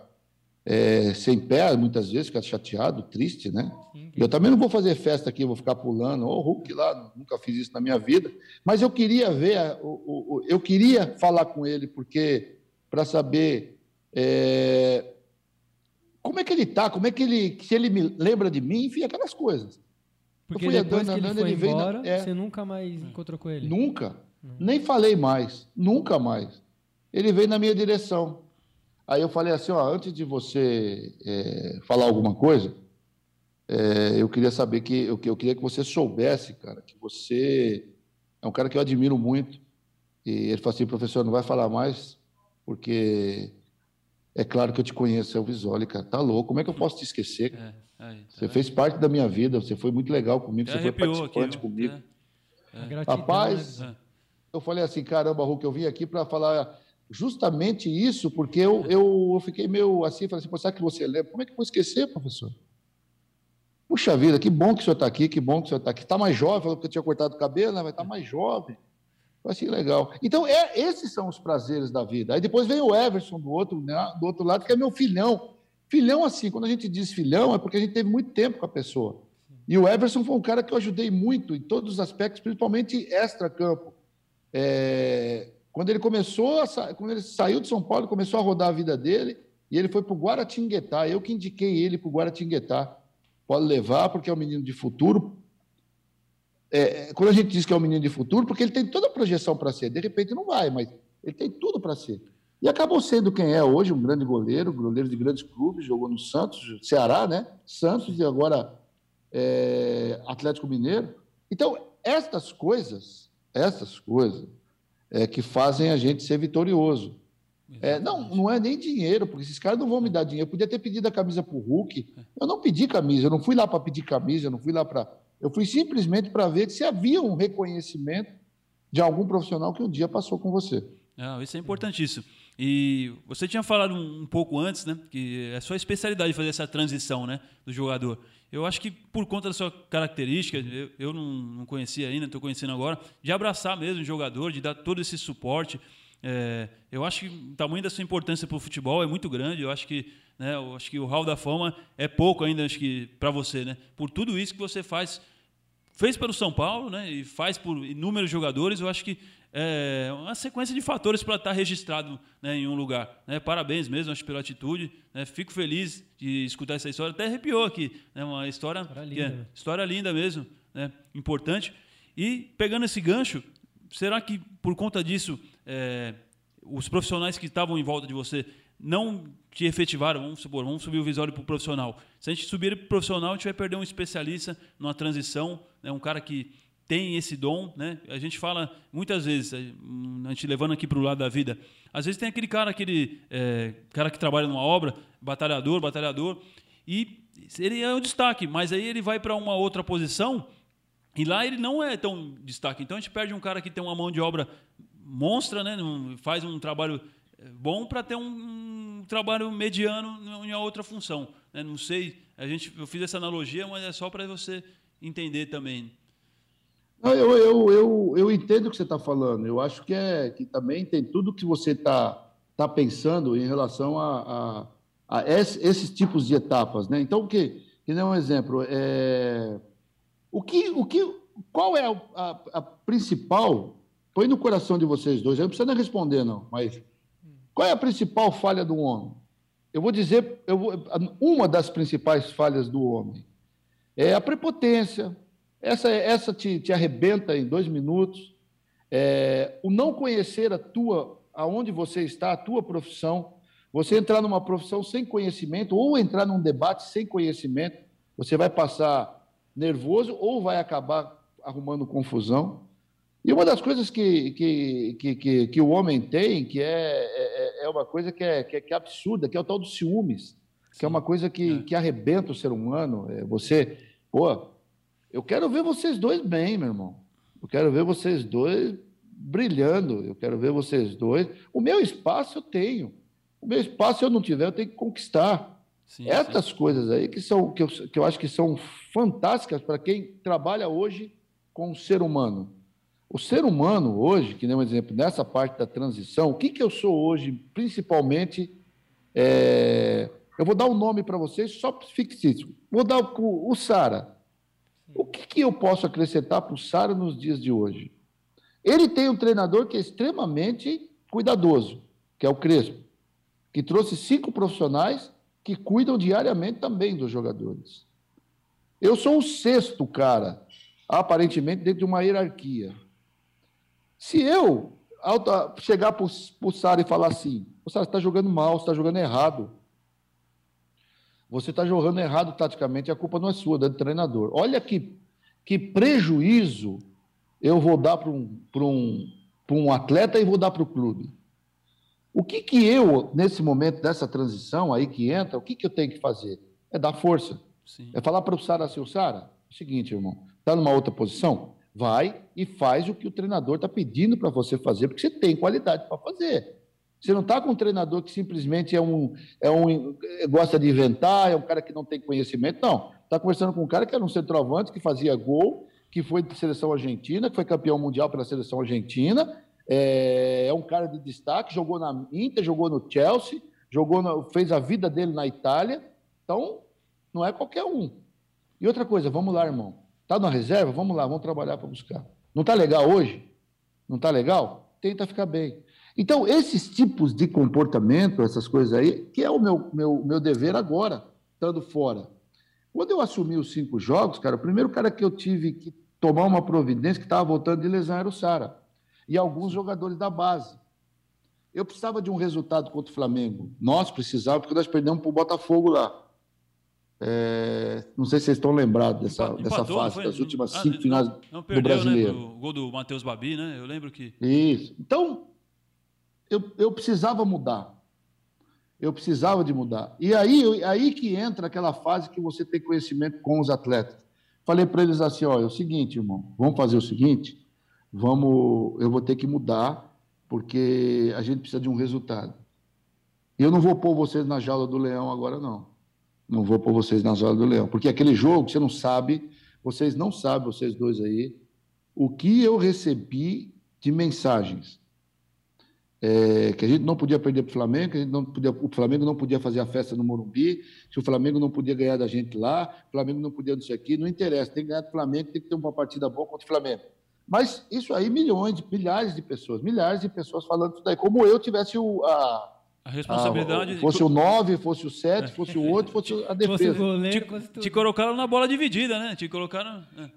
é, sem pé, muitas vezes, fica chateado, triste, né? Sim, Eu também não vou fazer festa aqui, vou ficar pulando. Ô, Hulk lá, nunca fiz isso na minha vida. Mas eu queria ver, a- o- o- o- eu queria falar com ele, porque para saber é, como é que ele tá, como é que ele, se ele me lembra de mim, enfim, aquelas coisas. Porque fui depois andando, que ele foi ele veio na- embora, é. você nunca mais encontrou com ele. Nunca. Nem falei mais. Nunca mais. Ele veio na minha direção. Aí eu falei assim, ó, antes de você é, falar alguma coisa, é, eu queria saber que eu, que eu queria que você soubesse, cara, que você é um cara que eu admiro muito. E ele falou assim, professor, não vai falar mais, porque é claro que eu te conheço, é o Visoli, cara. Tá louco? Como é que eu posso te esquecer? É, aí, tá Você vendo? fez parte da minha vida, você foi muito legal comigo, você foi arrepiou aqui. participante viu? comigo. É, gratidão, Rapaz, né? eu falei assim, caramba, Hulk, eu vim aqui para falar justamente isso, porque eu, eu, eu fiquei meio assim, falei assim, Pô, será que você lembra? Como é que eu vou esquecer, professor? Puxa vida, que bom que o senhor está aqui, que bom que o senhor está aqui. Está mais jovem, falou que eu tinha cortado o cabelo, né? mas está mais jovem. Foi assim, legal. Então, é, esses são os prazeres da vida. Aí depois vem o Everson do outro, né, do outro lado, que é meu filhão. Filhão, assim, quando a gente diz filhão, é porque a gente teve muito tempo com a pessoa. E o Everson foi um cara que eu ajudei muito em todos os aspectos, principalmente extra-campo. É, quando ele começou, a quando ele saiu de São Paulo, começou a rodar a vida dele, e ele foi para o Guaratinguetá. Eu que indiquei ele para o Guaratinguetá. Pode levar, porque é um menino de futuro. É, quando a gente diz que é um menino de futuro, porque ele tem toda a projeção para ser. De repente não vai, mas ele tem tudo para ser. E acabou sendo quem é hoje, um grande goleiro, goleiro de grandes clubes, jogou no Santos, Ceará, né? Santos e agora é, Atlético Mineiro. Então, estas coisas, essas coisas, é que fazem a gente ser vitorioso. É, não, não é nem dinheiro, porque esses caras não vão me dar dinheiro. Eu podia ter pedido a camisa para o Hulk. Eu não pedi camisa, eu não fui lá para pedir camisa, eu não fui lá para. Eu fui simplesmente para ver se havia um reconhecimento de algum profissional que um dia passou com você. Não, isso é importantíssimo. E você tinha falado um, um pouco antes, né, que é sua especialidade fazer essa transição, né, do jogador. Eu acho que por conta da sua característica, eu, eu não, não conhecia ainda, estou conhecendo agora, de abraçar mesmo o jogador, de dar todo esse suporte. É, eu acho que o tamanho da sua importância para o futebol é muito grande. Eu acho que, né, eu acho que o Hall da Fama é pouco ainda, acho que para você, né, por tudo isso que você faz fez pelo São Paulo, né? E faz por inúmeros jogadores. Eu acho que é uma sequência de fatores para estar registrado né, em um lugar. Né? Parabéns mesmo, acho pela atitude. Né? Fico feliz de escutar essa história. Até arrepiou aqui, né? Uma história, História é- linda. história linda mesmo, né? Importante. E pegando esse gancho, será que por conta disso é, os profissionais que estavam em volta de você não te efetivaram, vamos supor, vamos subir o visório para o profissional. Se a gente subir para o profissional, a gente vai perder um especialista numa transição, né, um cara que tem esse dom. Né? A gente fala muitas vezes, a gente levando aqui para o lado da vida, às vezes tem aquele cara, aquele é, cara que trabalha numa obra, batalhador, batalhador, e ele é um destaque, mas aí ele vai para uma outra posição e lá ele não é tão destaque. Então a gente perde um cara que tem uma mão de obra monstra, né? Não- faz um trabalho eh, bom para ter um, trabalho mediano em outra função. né? Não sei, a gente, eu fiz essa analogia, mas é só para você entender também. Não, eu, eu, eu, eu entendo o que você está falando. Eu acho que, é, que também tem tudo que você está tá pensando em relação a, a, a esse- esses tipos de etapas. Né? Então, o que, que nem um exemplo, é, o que, o que, qual é a- a principal, põe no coração de vocês dois, eu não precisa nem responder, não, mas qual é a principal falha do homem? Eu vou dizer, eu vou, uma das principais falhas do homem é a prepotência, essa, essa te, te arrebenta em dois minutos. É, o não conhecer a tua, aonde você está, a tua profissão, você entrar numa profissão sem conhecimento ou entrar num debate sem conhecimento, você vai passar nervoso ou vai acabar arrumando confusão. E uma das coisas que, que, que, que, o homem tem, que é, é, é é uma coisa que é, que é, que é absurda, que é o tal dos ciúmes, que é uma coisa que, É. que arrebenta o ser humano. É, você, pô, eu quero ver vocês dois bem, meu irmão. Eu quero ver vocês dois brilhando. Eu quero ver vocês dois. O meu espaço eu tenho. O meu espaço, se eu não tiver, eu tenho que conquistar. Sim, Essas coisas aí que, são, que, eu, que eu acho que são fantásticas para quem trabalha hoje com o ser humano. O ser humano hoje, que nem um exemplo, nessa parte da transição, o que, que eu sou hoje, principalmente, é, eu vou dar um nome para vocês, só fictício. Vou dar o, o Sara. O que, que eu posso acrescentar para o Sara nos dias de hoje? Ele tem um treinador que é extremamente cuidadoso, que é o Crespo, que trouxe cinco profissionais que cuidam diariamente também dos jogadores. Eu sou o sexto cara, aparentemente, dentro de uma hierarquia. Se eu chegar para o Sara e falar assim, o Sara está jogando mal, você está jogando errado. Você está jogando errado taticamente, a culpa não é sua, é do treinador. Olha que, que prejuízo eu vou dar para um, pra um, pra um atleta e vou dar para o clube. O que, que eu, nesse momento dessa transição aí que entra, o que, que eu tenho que fazer? É dar força. Sim. É falar para o Sara assim, o Sara, é o seguinte, irmão, está numa outra posição? Vai e faz o que o treinador está pedindo para você fazer, porque você tem qualidade para fazer. Você não está com um treinador que simplesmente é um, é um gosta de inventar, é um cara que não tem conhecimento. Não. Está conversando com um cara que era um centroavante, que fazia gol, que foi de seleção argentina, que foi campeão mundial pela seleção argentina. É, é um cara de destaque, jogou na Inter, jogou no Chelsea, jogou fez a vida dele na Itália. Então, não é qualquer um. E outra coisa, vamos lá, irmão. Tá na reserva? Vamos lá, vamos trabalhar para buscar. Não tá legal hoje? Não tá legal? Tenta ficar bem. Então, esses tipos de comportamento, essas coisas aí, que é o meu, meu, meu dever agora, estando fora. Quando eu assumi os cinco jogos, cara, o primeiro cara que eu tive que tomar uma providência que estava voltando de lesão era o Sara. E alguns jogadores da base. Eu precisava de um resultado contra o Flamengo. Nós precisávamos, porque nós perdemos para o Botafogo lá. É, não sei se vocês estão lembrados dessa, Empa- dessa empatou, não fase, foi? das últimas Ah, cinco não- finais Não do perdeu, brasileiro. né? O gol do Matheus Babi, né? Eu lembro que. Isso. Então, eu, eu precisava mudar. Eu precisava de mudar. E aí, eu- aí que entra aquela fase que você tem conhecimento com os atletas. Falei para eles assim: ó, é o seguinte, irmão, vamos fazer o seguinte, vamos, eu vou ter que mudar, porque a gente precisa de um resultado. E eu não vou pôr vocês na jaula do leão agora, não. Não vou pôr vocês na jaula do leão. Porque aquele jogo, você não sabe, vocês não sabem, vocês dois aí, o que eu recebi de mensagens. É, que a gente não podia perder para o Flamengo, que a gente não podia, o Flamengo não podia fazer a festa no Morumbi, que o Flamengo não podia ganhar da gente lá, o Flamengo não podia isso aqui, não interessa, tem que ganhar do Flamengo, tem que ter uma partida boa contra o Flamengo. Mas isso aí, milhões, milhares de pessoas, milhares de pessoas falando isso daí, como eu tivesse o, a, A responsabilidade. a, de- fosse o 9, fosse o 7, fosse o 8, fosse a Fosse o defesa. goleiro, te, fosse tudo. te colocaram na bola dividida, né? Te colocaram. é.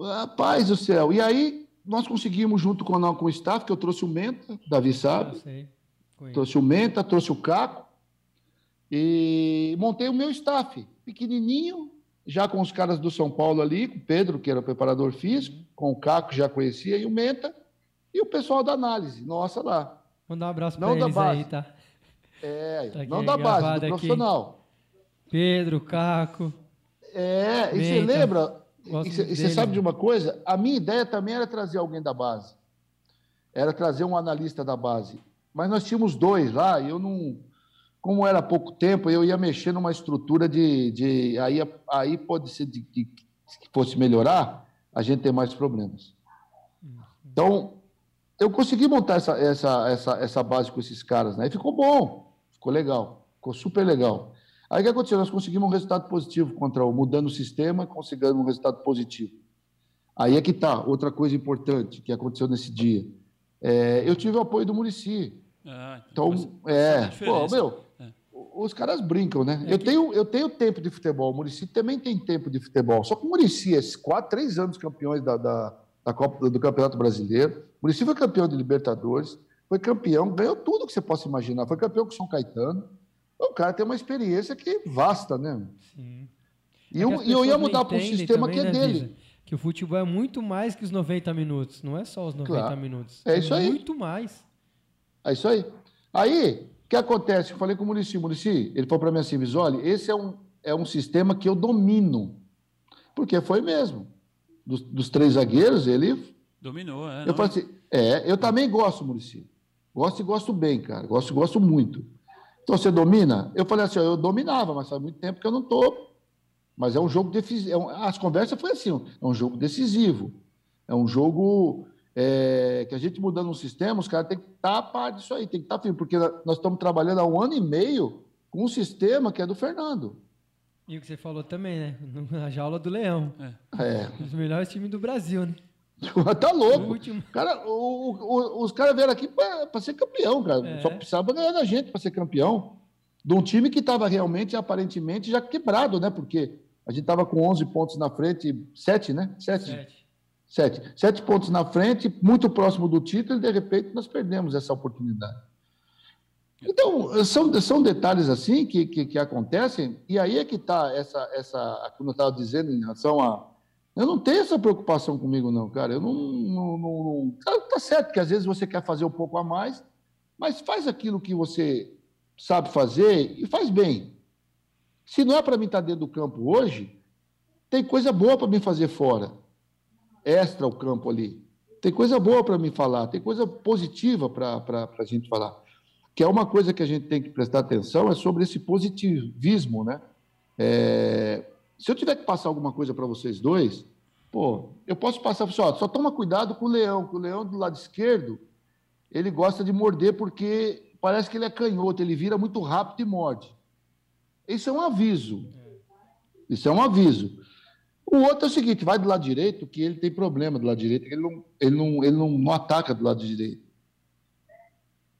Rapaz do céu. E aí, nós conseguimos, junto com, a- com o staff, que eu trouxe o Menta, Davi Eu sabe, trouxe o Menta, trouxe o Caco, e montei o meu staff, pequenininho, já com os caras do São Paulo ali, com o Pedro, que era o preparador físico, com o Caco, que já conhecia, e o Menta, e o pessoal da análise, nossa lá. Mandar um abraço da eles base. aí, tá? É, Tá não da base, do gravado aqui. profissional. Pedro, Caco. É, e você lembra, e você sabe de né? uma coisa? A minha ideia também era trazer alguém da base. Era trazer um analista da base. Mas nós tínhamos dois lá, e eu não. Como era pouco tempo, eu ia mexer numa estrutura de. de aí, aí pode ser de, de- que fosse melhorar, a gente ter mais problemas. Então, eu consegui montar essa, essa, essa, essa base com esses caras, né? E ficou bom, ficou legal, ficou super legal. Aí o que aconteceu? Nós conseguimos um resultado positivo contra o mudando o sistema, conseguimos um resultado positivo. Aí é que tá, outra coisa importante que aconteceu nesse dia. É, eu tive o apoio do Murici. Ah, Então, faz- é, pô, meu, É. os caras brincam, né? É eu, que- tenho, eu tenho tempo de futebol, o Murici também tem tempo de futebol. Só que o Murici, esses quatro, três anos campeões da, da, da Copa do Campeonato Brasileiro. O Murici foi campeão de Libertadores, foi campeão, ganhou tudo que você possa imaginar. Foi campeão com o São Caetano. O cara tem uma experiência que vasta, né? Sim. E É eu, eu ia não mudar para um sistema que é também, né, dele. Visa? Que o futebol é muito mais que os 90 minutos. Não é só os 90 Claro. minutos. É isso aí. Muito mais. É isso aí. Aí, o que acontece? Eu falei com o Murici, Murici, ele falou para mim assim, Visoli, esse é um, é um sistema que eu domino. Porque foi mesmo. Dos, dos três zagueiros, ele... Dominou, é. Eu falei assim, é, eu também gosto, Murici. Gosto e gosto bem, cara. Gosto e gosto muito. Então, você domina? Eu falei assim, eu dominava, mas faz muito tempo que eu não estou. Mas é um jogo decisivo. É as conversas foi assim, é um jogo decisivo. É um jogo é, que a gente mudando um sistema, os caras têm que estar a par disso aí, tem que estar firme, porque nós estamos trabalhando há um ano e meio com um sistema que é do Fernando. E o que você falou também, né? [LAUGHS] Na jaula do Leão. É. é. Os melhores times do Brasil, né? Tá louco. Cara, o, o, os caras vieram aqui para ser campeão, cara. É. Só precisava ganhar da gente para ser campeão. De um time que estava realmente, aparentemente, já quebrado, né? Porque a gente estava com 11 pontos na frente, 7, né? 7. 7. Sete. Sete pontos na frente, muito próximo do título, e de repente nós perdemos essa oportunidade. Então, são, são detalhes assim que, que, que acontecem, e aí é que está essa, essa, como eu estava dizendo, em relação a. Eu não tenho essa preocupação comigo, não, cara. Eu não. não, não, não tá, tá certo que às vezes você quer fazer um pouco a mais, mas faz aquilo que você sabe fazer e faz bem. Se não é para mim estar tá dentro do campo hoje, tem coisa boa para mim fazer fora extra o campo ali. Tem coisa boa para me falar, tem coisa positiva para a gente falar. Que é uma coisa que a gente tem que prestar atenção, é sobre esse positivismo, né? É, se eu tiver que passar alguma coisa para vocês dois, pô, eu posso passar, só, só toma cuidado com o leão, que o leão do lado esquerdo, ele gosta de morder porque parece que ele é canhoto, ele vira muito rápido e morde. Isso é um aviso. Isso é um aviso. O outro é o seguinte, vai do lado direito, que ele tem problema do lado direito, ele não, ele não, ele não, não ataca do lado direito.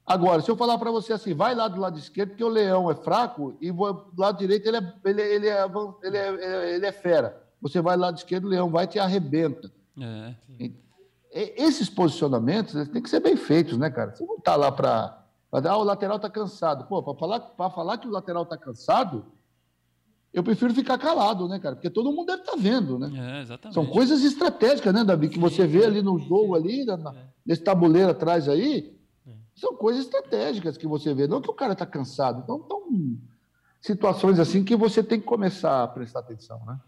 Agora, se eu falar para você assim, vai lá do lado esquerdo, porque o leão é fraco, e do lado direito ele é, ele, ele, é, ele, é, ele é fera. Você vai do lado esquerdo, o leão vai e te arrebenta. É. Esses posicionamentos eles têm que ser bem feitos, né, cara? Você não está lá para. Ah, o lateral está cansado. Pô, para falar, falar que o lateral está cansado, eu prefiro ficar calado, né, cara? Porque todo mundo deve estar tá vendo, né? É, exatamente. São coisas estratégicas, né, Davi? Que você vê ali no jogo, ali, na, é. nesse tabuleiro atrás aí. São coisas estratégicas que você vê. Não que o cara está cansado. Então, são situações assim que você tem que começar a prestar atenção, né?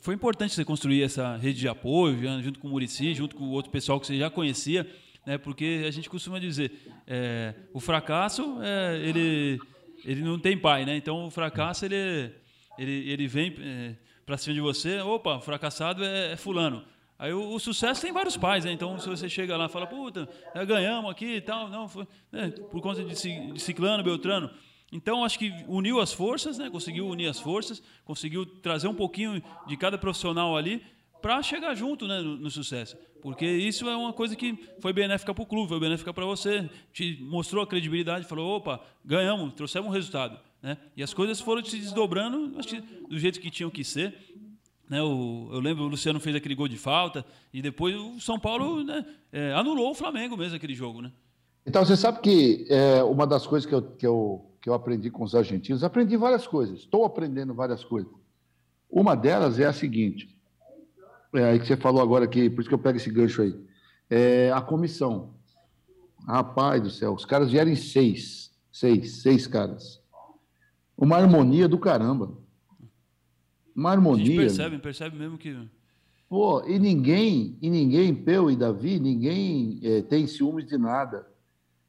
Foi importante você construir essa rede de apoio, junto com o Murici, junto com o outro pessoal que você já conhecia, né? Porque a gente costuma dizer, é, o fracasso, é, ele, ele não tem pai, né? Então, o fracasso, ele ele, ele vem é, para cima de você, opa, fracassado é, é fulano. Aí o, o, sucesso tem vários pais, né? Então, se você chega lá e fala, puta, ganhamos aqui e tal, não, foi né? por conta de, de Ciclano, Beltrano. Então, acho que uniu as forças, né? conseguiu unir as forças, conseguiu trazer um pouquinho de cada profissional ali para chegar junto né, no, no, sucesso. Porque isso é uma coisa que foi benéfica para o clube, foi benéfica para você, te mostrou a credibilidade, falou, opa, ganhamos, trouxemos um resultado. Né? E as coisas foram se desdobrando acho que do jeito que tinham que ser. Né? O, eu lembro o Luciano fez aquele gol de falta e depois o São Paulo né, é, anulou o Flamengo mesmo aquele jogo. Né? Então, você sabe que é, uma das coisas que eu, que, eu, que eu aprendi com os argentinos, aprendi várias coisas, estou aprendendo várias coisas. Uma delas é a seguinte, é aí que você falou agora aqui, por isso que eu pego esse gancho aí, é a comissão. Rapaz do céu, os caras vieram em seis, seis, seis caras. Uma harmonia do caramba. Uma harmonia. A percebe, percebe mesmo que. Pô, e ninguém, e ninguém, Peu e Davi, ninguém é, tem ciúmes de nada.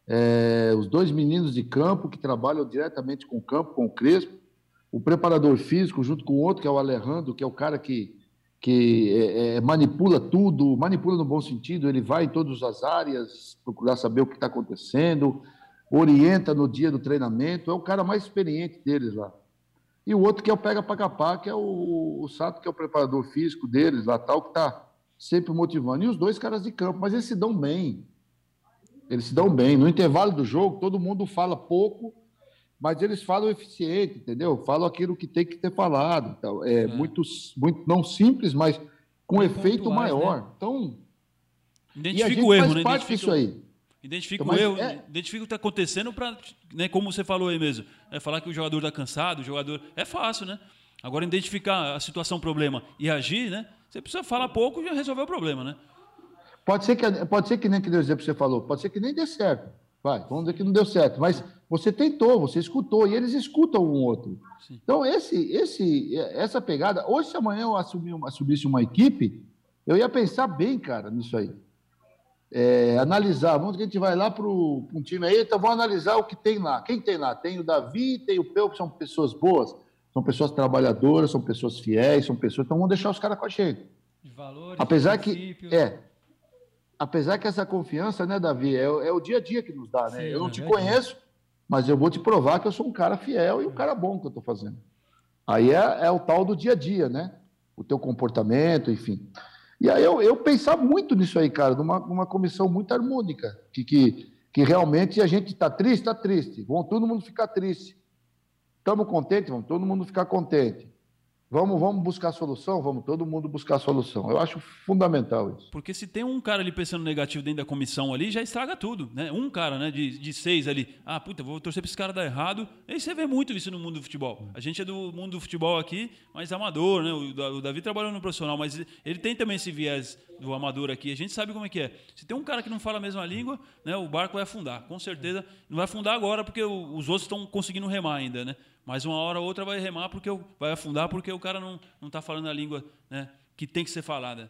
É, os dois meninos de campo que trabalham diretamente com o campo, com o Crespo, o preparador físico, junto com o outro, que é o Alejandro, que é o cara que, que é, é manipula tudo, manipula no bom sentido, ele vai em todas as áreas, procurar saber o que está acontecendo, orienta no dia do treinamento, é o cara mais experiente deles lá. E o outro que é o pega para capar, que é o, o Sato, que é o preparador físico deles lá, tal, que está sempre motivando. E os dois caras de campo, mas eles se dão bem. Eles se dão bem. No intervalo do jogo, todo mundo fala pouco, mas eles falam eficiente, entendeu? Falam aquilo que tem que ter falado. Então, é, é. Muito, muito, não simples, mas com efeito pontuais, maior. Né? Então, Identifica o erro, faz né? parte Identifica... disso aí. Identifica então, o erro, é... identifica o que está acontecendo para, né, como você falou aí mesmo, é falar que o jogador está cansado, o jogador. É fácil, né? Agora, identificar a situação, problema e agir, né? Você precisa falar pouco e já resolver o problema, né? Pode ser que, pode ser que nem que Deus que você falou, pode ser que nem dê certo. vai, vamos dizer que não deu certo, mas você tentou, você escutou, e eles escutam um outro. Sim. Então, esse, esse, essa pegada, hoje, se amanhã eu assumir, assumisse uma equipe, eu ia pensar bem, cara, nisso aí. É, analisar, vamos que a gente vai lá para um time aí, então vamos analisar o que tem lá. Quem tem lá? Tem o Davi, tem o Peu, que são pessoas boas, são pessoas trabalhadoras, são pessoas fiéis, são pessoas. Então vamos deixar os caras com a gente. De valores, apesar que é, apesar que essa confiança, né, Davi, é, é o dia a dia que nos dá, né? Sim, eu não é te conheço, mas eu vou te provar que eu sou um cara fiel e um cara bom que eu estou fazendo. Aí é, é, o tal do dia a dia, né? O teu comportamento, enfim. E aí eu, eu pensava muito nisso aí, cara, numa, numa comissão muito harmônica, que, que, que realmente a gente está triste, está triste, vão todo mundo ficar triste. Estamos contentes? Vamos todo mundo ficar contente. Vamos, vamos buscar solução? Vamos todo mundo buscar solução. Eu acho fundamental isso. Porque se tem um cara ali pensando negativo dentro da comissão ali, já estraga tudo, né? Um cara, né, de, de seis ali. Ah, puta, vou torcer para esse cara dar errado. E você vê muito isso no mundo do futebol. A gente é do mundo do futebol aqui, mas amador, né? O, Davi trabalhou no profissional, mas ele tem também esse viés do amador aqui. A gente sabe como é que é. Se tem um cara que não fala a mesma língua, né, o barco vai afundar. Com certeza. Não vai afundar agora porque os outros estão conseguindo remar ainda, né? Mas uma hora ou outra vai remar porque vai afundar porque o cara não não está falando a língua, né, que tem que ser falada.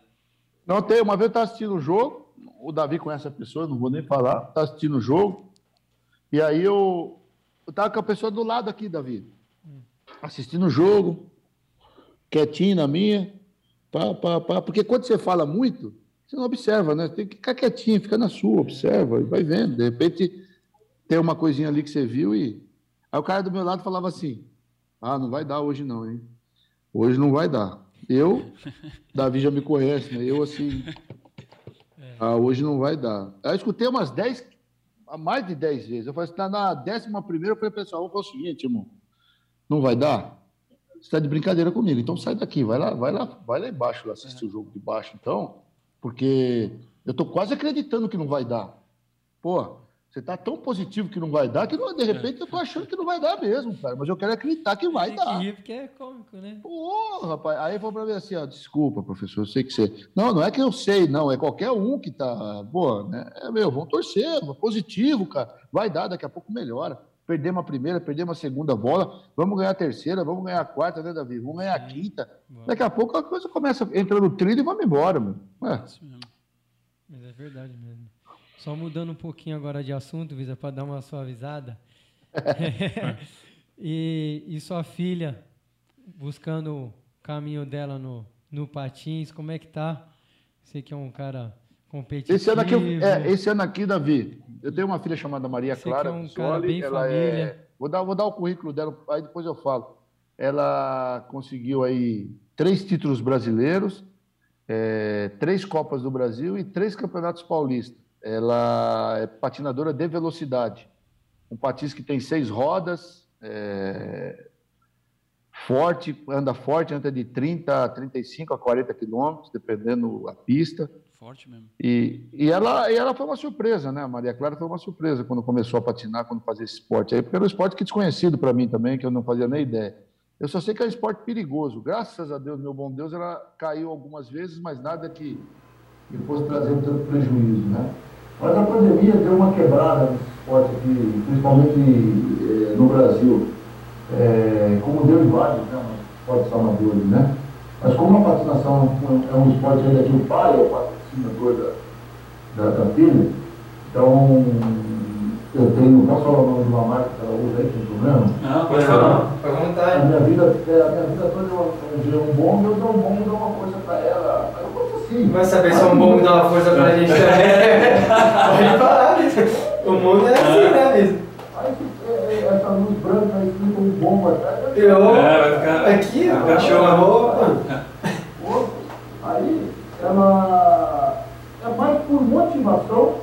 Não tem. Uma vez eu estava assistindo o jogo, o Davi conhece a pessoa, não vou nem falar. Está assistindo o jogo e aí eu estava com a pessoa do lado aqui, Davi, assistindo o jogo, quietinho na minha, pá, pá, pá. Porque quando você fala muito, você não observa, né? Tem que ficar quietinho, fica na sua, observa e vai vendo. De repente tem uma coisinha ali que você viu e Aí o cara do meu lado falava assim: Ah, não vai dar hoje não, hein? Hoje não vai dar. Eu, [LAUGHS] Davi já me conhece, né? Eu assim. Ah, hoje não vai dar. Aí eu escutei umas 10, mais de 10 vezes. Eu falei assim: na décima primeira, eu falei, pessoal, vou fazer o seguinte, irmão. Não vai dar? Você está de brincadeira comigo. Então sai daqui, vai lá, vai lá, vai lá embaixo, lá, assistir é. o jogo de baixo, então. Porque eu tô quase acreditando que não vai dar. Pô, você está tão positivo que não vai dar, que de repente eu estou achando que não vai dar mesmo, cara. Mas eu quero acreditar que vai Tem dar. Que rir porque é cômico, né? Pô, rapaz. Aí falou para mim assim, ó, desculpa, professor, eu sei que você. Não, não é que eu sei, não. É qualquer um que tá. Pô, né? É, meu, vamos torcer, positivo, cara. Vai dar, daqui a pouco melhora. Perdemos a primeira, perdemos a segunda bola, vamos ganhar a terceira, vamos ganhar a quarta, né, Davi? Vamos ganhar a quinta. Daqui a pouco a coisa começa, entra no trilho e vamos embora, meu. É. Isso mesmo. Mas é verdade mesmo. Só mudando um pouquinho agora de assunto, Visa, para dar uma suavizada. [LAUGHS] e, e sua filha, buscando o caminho dela no, no patins, como é que tá? Você que é um cara competitivo. Esse ano aqui, é, esse ano aqui Davi, eu tenho uma filha chamada Maria Você Clara. Que é um cara bem ela é família. É, vou, dar, vou dar o currículo dela, aí depois eu falo. Ela conseguiu aí três títulos brasileiros, é, três Copas do Brasil e três Campeonatos Paulistas ela é patinadora de velocidade. Um patins que tem seis rodas, é, forte, anda forte, anda de 30 a 35 a 40 quilômetros, dependendo a pista. Forte mesmo. E, e, ela, e ela foi uma surpresa, né? A Maria Clara foi uma surpresa quando começou a patinar, quando fazia esse esporte aí, porque era um esporte que desconhecido para mim também, que eu não fazia nem ideia. Eu só sei que é um esporte perigoso. Graças a Deus, meu bom Deus, ela caiu algumas vezes, mas nada que, que fosse trazer tanto prejuízo, né? Mas a pandemia deu uma quebrada nesse esporte aqui, principalmente eh, no Brasil, eh, como deu em vários né, esportes amadores, né? Mas como a patinação é um esporte ainda que o pai é o patrocinador da, da, da filha, então eu tenho, posso falar o nome de uma marca que ela usa aí, sem problema? Não, pode falar, à vontade. A minha vida, é, a minha vida toda eu, um bom, eu dou um bom, dou uma força para ela, Sim. Vai saber se é um bom dá uma força pra gente também. [LAUGHS] Pode parar, O mundo é assim, né, mesmo? Aí essa luz branca aí fica um bom atrás. Eu, é, vai ficar. Aqui, ó. Cachorro na roupa. [LAUGHS] Aí ela é mais por motivação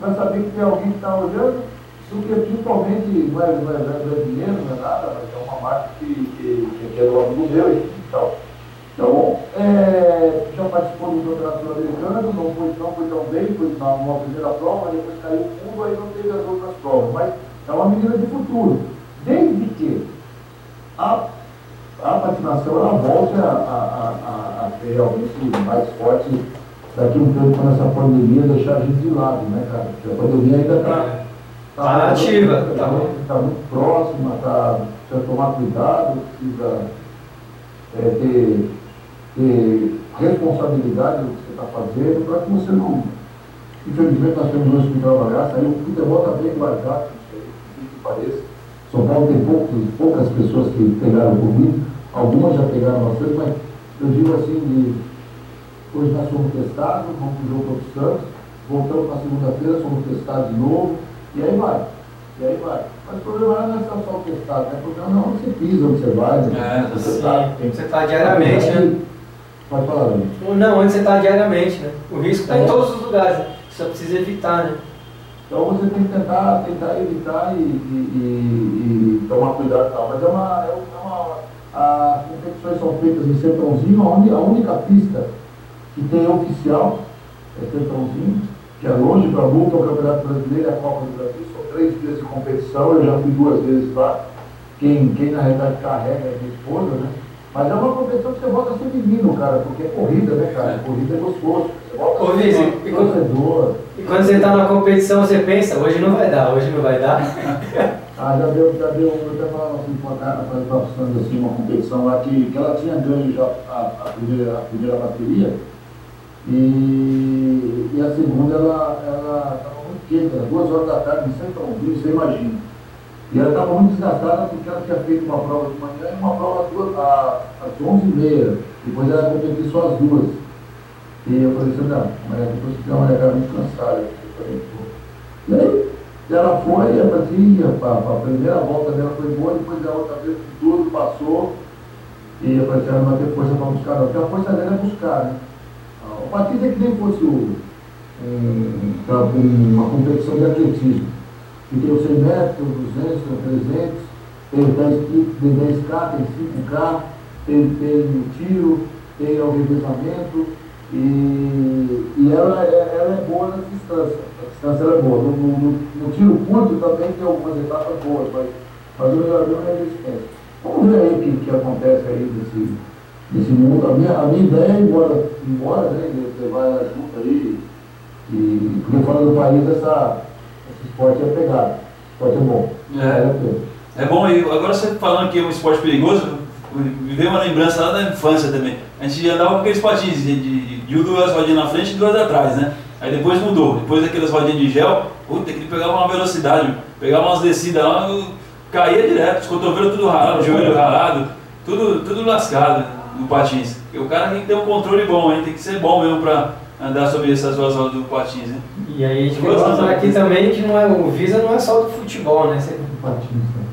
para saber que tem alguém que está olhando do que principalmente não é, não é, não é dinheiro, não é nada, mas é uma marca que, que, que é do amigo meu e tal. Então, é, já participou do campeonato sul-americano, não foi, não foi tão bem, foi na uma primeira prova, depois caiu fundo, aí não teve as outras provas. Mas é uma menina de futuro. Desde que a, a patinação ela volte a, a, a, a ter realmente mais forte daqui um tempo com essa pandemia, deixar a gente de lado, né, cara? Porque a pandemia ainda está Tá, tá ativa, tá, tá, tá muito próxima, tá, precisa tomar cuidado, precisa é, ter, ter responsabilidade do que você está fazendo, para que você não. Infelizmente nós temos hoje que trabalhar, saiu, o futebol está bem guardado, que pareça. São Paulo tem poucos, poucas pessoas que pegaram Covid, algumas já pegaram bastante, mas eu digo assim, de, hoje nós fomos testados, vamos para o jogo contra o Santos, voltamos na segunda-feira, somos testados de novo, e aí vai. E aí vai. Mas o problema não é só o testado, né? O problema é onde você pisa, onde você vai. Né? É, você tá, tem que você está diariamente, né? Pode falar? Não, onde você está diariamente, né? O risco está é. em todos os lugares, né? Só precisa evitar, né? Então você tem que tentar, tentar evitar e, e, e, e tomar cuidado e tal. Mas é uma, é uma. As competições são feitas em Centrãozinho, onde a única pista que tem oficial é Centrãozinho que é longe para muito o Campeonato Brasileiro e a Copa do Brasil. São três dias de competição, eu já fui duas vezes lá. Quem, quem na realidade carrega é minha esposa, né? Mas é uma competição que você volta a ser menino, cara, porque é corrida, né, cara? É. Corrida é gostoso. Você volta Ô, ser e torcedor. E quando você está na competição, você pensa, hoje não vai dar, hoje não vai dar. [LAUGHS] ah, já deu, já deu, eu até falava assim com a cara, passando assim, uma competição lá que, que ela tinha ganho já a, a, primeira, a primeira bateria. E, e a segunda, ela estava muito quente, era duas horas da tarde, sem ouvir, você imagina. E ela estava muito desgastada porque ela tinha feito uma prova de manhã e uma prova às 11h30. Depois ela competiu só às duas. E eu falei assim, não, mas depois que uma mulher muito cansada. E aí, ela foi, e a, a, primeira volta dela foi boa, depois a outra vez tudo passou. E eu falei assim, ela não vai ter força para buscar não, porque a força dela é buscar, né? O patins é que nem fosse um, uma competição de atletismo. Os 100 metros, 200, 300, tem 10, tem 10K, tem 5K, tem, tem tiro, tem revezamento. E, e ela, é, ela é boa na distância. A distância é boa. No, no, no, tiro curto também tem algumas etapas boas, mas, mas o melhor é a resistência. Vamos ver aí o que, que acontece aí desse nesse mundo. A minha, a minha ideia é embora, embora né, levar ela junto aí, e, porque fora do país essa, esporte é pegado. Esporte é bom. É, é, é bom, e agora você falando que é um esporte perigoso, me veio uma lembrança lá da infância também. A gente andava com aqueles patins de, de, duas rodinhas na frente e duas atrás, né? Aí depois mudou, depois daquelas rodinhas de gel, puta, que ele pegava uma velocidade, pegava umas descidas lá, caía direto, os cotovelos tudo ralado, o joelho ralado, tudo, tudo lascado no patins. Porque o cara tem que ter um controle bom, hein? tem que ser bom mesmo para andar sobre essas duas rodas do patins. Hein? E aí a gente vai mostrar aqui também que não é, o Visa não é só do futebol, né? Você, patins, né?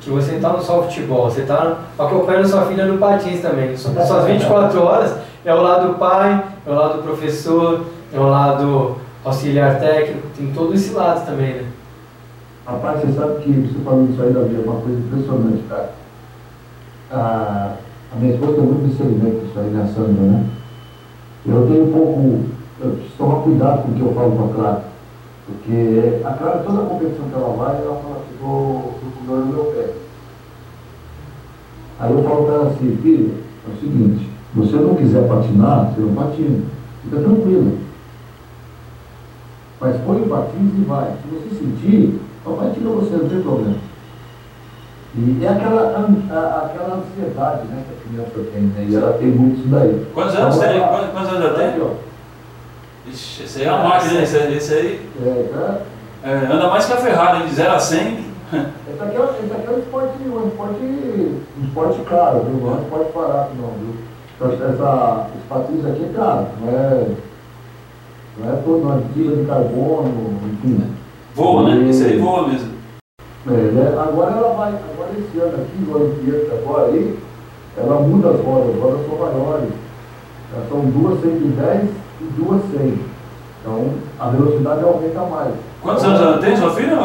Que você está no só futebol, você está acompanhando sua filha no patins também. Suas 24 horas é o lado pai, é o lado professor, é o lado auxiliar técnico, tem todo esse lado também, né? Rapaz, você sabe que você falando isso aí, Davi, é uma coisa impressionante, cara. Ah, a minha esposa tem muito discernimento isso aí, né, Sandra, né? Eu tenho um pouco. Eu preciso tomar cuidado com o que eu falo com a Clara. Porque a Clara, toda a competição que ela vai, ela fala assim, dor no meu pé. Aí eu falo para ela assim, filha, é o seguinte, se você não quiser patinar, você não patina. Fica tranquila. Mas põe o patins e vai. Se você sentir, papai tira você, não tem problema. E é aquela, a, aquela ansiedade né, que tem, né? E ela tem muito isso daí. Quantos anos tem? Quantos, quantos anos ela tem? Ixi, esse aí é uma máquina, esse, esse aí. É, tá? é, anda mais que a Ferrari, de 0 a 100. Esse aqui é, esse aqui é um esporte, um esporte, um esporte caro, viu? Não é um esporte barato não, viu? Essa, esse patins aqui é caro, não é, não é todo uma fibra de carbono, enfim. Voa, né? Esse aí voa mesmo. É, né? Agora ela vai, agora esse ano aqui, no Olimpíada, agora aí, ela muda as rodas, as rodas são maiores. Elas são duas 110 e duas 100. Então a velocidade aumenta mais. Quantos anos ela tem, sua filha?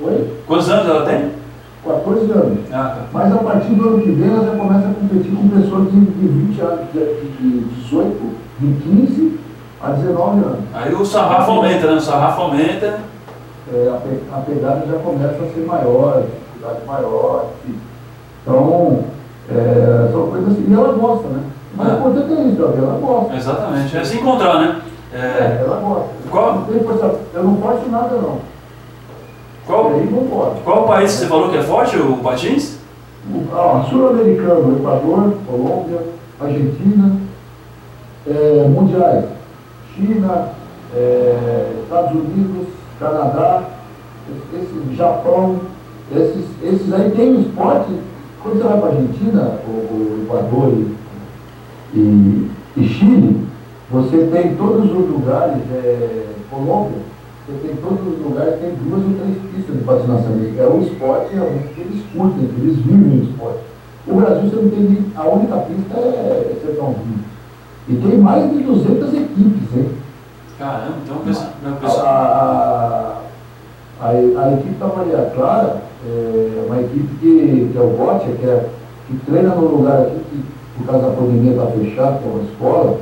Oi? Quantos anos ela tem? 14 anos. Ah, tá. Mas a partir do ano que vem ela já começa a competir com pessoas de, de 20 anos, de, de 18, de 15 a 19 anos. Aí o sarrafo aumenta, né? O sarrafo aumenta é, a, a, pegada já começa a ser maior, a dificuldade maior. Então, é, são coisas assim. E ela gosta, né? Mas é. o importante é isso, ela gosta. Exatamente, é se encontrar, né? É, ela gosta. Qual? Não tem força, eu não forço nada, não. Qual, E aí vamos embora. qual país você falou que é forte, o Patins? Ah, Sul-Americano, Equador, Colômbia, Argentina, é, mundiais, China, é, Estados Unidos, Canadá, esse, Japão, esses, esses aí tem um esporte, quando você vai para a Argentina, o, Equador e, e, e Chile, você tem todos os lugares, é, Colômbia, você tem todos os lugares, tem duas ou três pistas de patinação. É um esporte realmente que eles curtem, que eles vivem o esporte. O Brasil, você não tem a única pista é Sertãozinho. E tem mais de 200 equipes, hein? Caramba, então o pessoal. A, a, a, a equipe da Maria Clara é uma equipe que, que é o Bote, que, é, que treina num lugar aqui que, por causa da pandemia, está fechado, que é uma escola.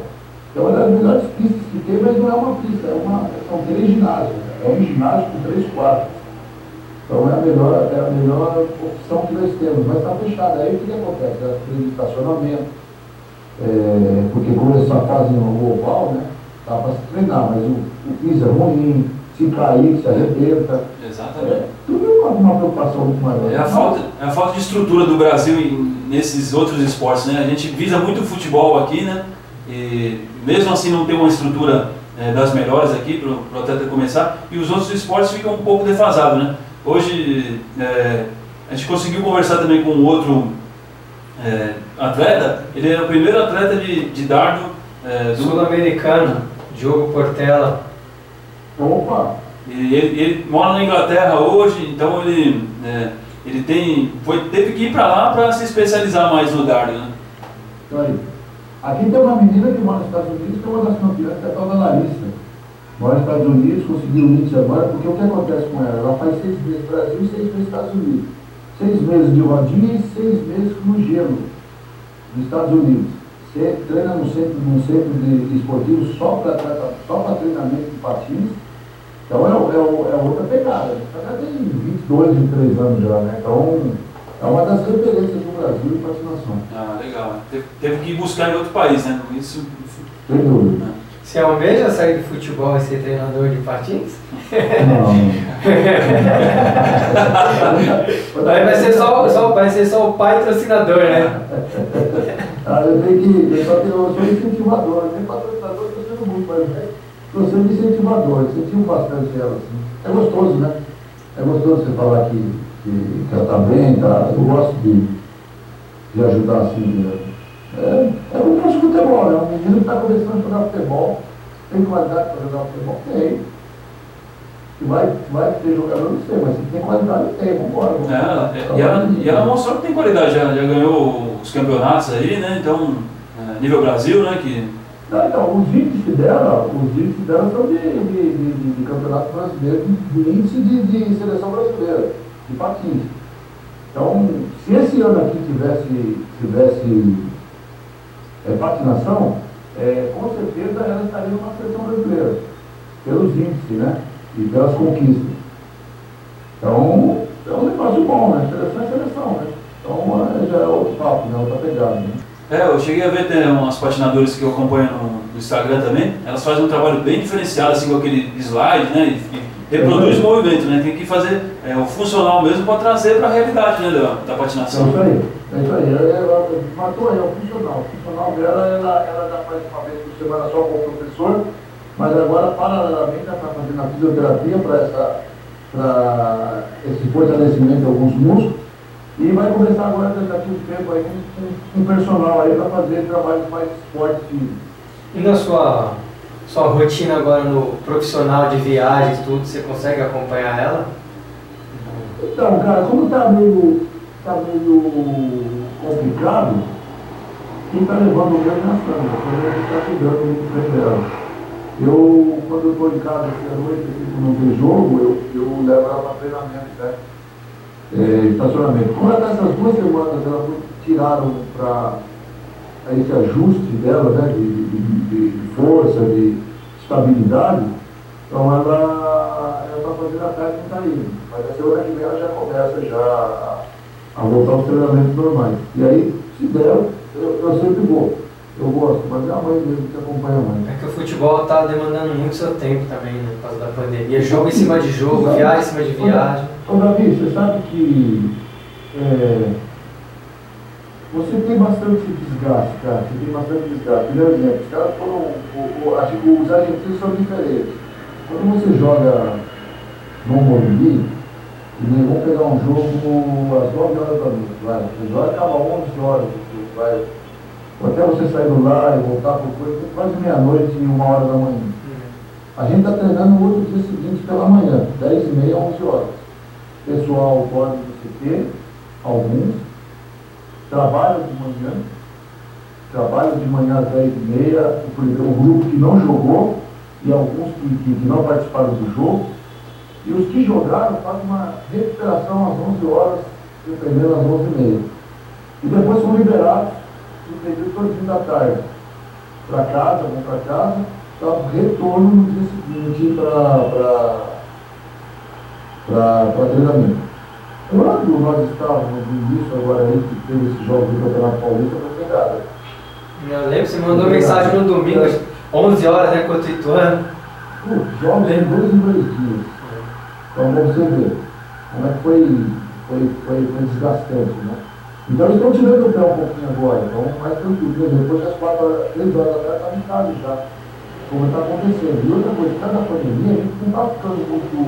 É uma das melhores pistas que tem, mas não é uma pista, é uma, são três ginásios. né? É um ginásio com três quadros. Então é a melhor, é a melhor opção que nós temos, mas está fechado. Aí o que, que acontece? Precisa de estacionamento, é, porque como eles só fazem o oval, né? Dá para se treinar, mas o piso é ruim, se cair, se arrebenta. Exatamente. É, tudo é uma, preocupação muito maior. É a, falta, é a falta de estrutura do Brasil em- nesses outros esportes, né? A gente visa muito o futebol aqui, né? E mesmo assim não tem uma estrutura eh, das melhores aqui para o atleta começar. E os outros esportes ficam um pouco defasados, né? Hoje eh, a gente conseguiu conversar também com um outro eh, atleta. Ele é o primeiro atleta de, de dardo eh, do, Sul-Americano, Diogo Portela. Opa! Ele, ele mora na Inglaterra hoje, então ele, é, ele tem, foi, teve que ir para lá para se especializar mais no dardo. Né? Então aí. Aqui tem uma menina que mora nos Estados Unidos, que é uma das campeãs, que é a tal da Larissa. Mora nos Estados Unidos, conseguiu o índice agora, porque o que acontece com ela? Ela faz seis meses no Brasil e seis meses nos Estados Unidos. Seis meses de rodinha e seis meses no gelo, nos Estados Unidos. Você treina num centro, num centro de esportivo só para treinamento de patins. Então é, o- é, o- é outra pegada. Ela tem 22, 23 anos já, né? Então é uma das referências do Brasil em patinação. Ah, legal. Teve, teve que ir buscar em outro país, né? Isso, Sem dúvida. Você almeja sair do futebol e ser treinador de patins? Não. [LAUGHS] [LAUGHS] Aí vai ser só, só- vai ser só o patrocinador, né? Ah, eu tenho que. Eu só tenho, eu sou incentivador, nem patrocinador, estou sendo muito, mas estou sendo incentivador, incentivo bastante ela. Assim. É gostoso, né? É gostoso você falar que, que, que ela está bem, tá? Eu gosto de, de ajudar assim. né? É, é como fosse futebol, né? Um menino que está começando a jogar futebol, tem qualidade para jogar futebol? Tem. Vai, vai ter jogador, não sei, mas se tem qualidade, tem, é, embora. é, e, ela, e ela mostrou que tem qualidade, já, já ganhou os campeonatos aí, né? Então, é, nível Brasil, né? Que, Não, então, os índices dela, os índices dela são de, de, de, de- campeonato brasileiro, de índice de, de seleção brasileira, de patins. Então, se esse ano aqui tivesse, tivesse é, patinação, é, com certeza ela estaria numa seleção brasileira, pelos índices, né? E pelas conquistas. Então, é um negócio bom, né? Seleção é seleção, né? Então, é, já é outro papo, né? Outra pegada, né? É, eu cheguei a ver tem umas patinadoras que eu acompanho no, no Instagram também. Elas fazem um trabalho bem diferenciado, assim, com aquele slide, né? E, e reproduz o movimento, né? Tem que fazer é, o funcional mesmo para trazer para a realidade, né? Da, da É patinação. isso aí, é isso aí. Ela, ela matou aí, é o funcional. O funcional dela, ela, ela já faz uma vez por semana só com o professor, mas agora, paralelamente, ela está fazendo a fisioterapia para esse fortalecimento de alguns músculos. E vai começar agora, daqui a um tempo, aí, com, com personal aí para fazer trabalhos mais fortes. E na sua, sua rotina agora no profissional de viagens, tudo, você consegue acompanhar ela? Então, cara, como está meio, tá meio complicado, quem está levando o meu é a Sandra, a Sandra está cuidando muito bem dela. Eu, quando eu estou em casa assim, à noite, assim, quando não tem jogo, eu, eu levo ela para treinamento, né? É, estacionamento. Como está essas duas semanas, ela tiraram para esse ajuste dela, né? De, de, de- força, de estabilidade, então ela está fazendo a não está indo. Mas a semana que vem ela já começa já a, a voltar aos treinamentos normais. E aí, se der, eu, eu sempre vou. Eu gosto, mas é a mãe mesmo que acompanha a mãe. É que o futebol está demandando muito seu tempo também, né, por causa da pandemia. Jogo em cima de jogo, Exato. viagem em cima de viagem. Ô, Davi, você sabe que é, você tem bastante desgaste, cara. Você tem bastante desgaste. Por exemplo, os caras foram. O, o, os argentinos são diferentes. Quando você joga no Morumbi, e vamos pegar um jogo às 9 horas da noite, vai. O jogo acaba 11 horas, vai. Até você sair do lá e voltar para o coisa, quase meia-noite e uma hora da manhã. A gente está treinando no outro dia seguinte pela manhã, 10 e meia, 11 horas. Pessoal pode do CT, alguns, trabalham de manhã, trabalham de manhã às 10 e meia, o, o grupo que não jogou e alguns que, que não participaram do jogo, e os que jogaram fazem uma recuperação às 11 horas, dependendo às 11 e meia. E depois são liberados no período todinho da tarde. Para casa, vão para casa, para retorno no dia seguinte para treinamento. Quando nós estávamos no início, agora aí, que teve esse jogo do Campeonato Paulista, tem nada. Eu lembro, você mandou mensagem no domingo, 11 horas, né, contra o Ituano. Jogos em dois em dois dias. Então, vamos ver como é que foi, foi, foi, foi desgastante, né? Então, eles estão tirando o pé um pouquinho agora, então, mais tranquilo. Depois das quatro horas, três horas da tarde, estava em já, como está acontecendo. E outra coisa, cada pandemia, a gente não está ficando muito,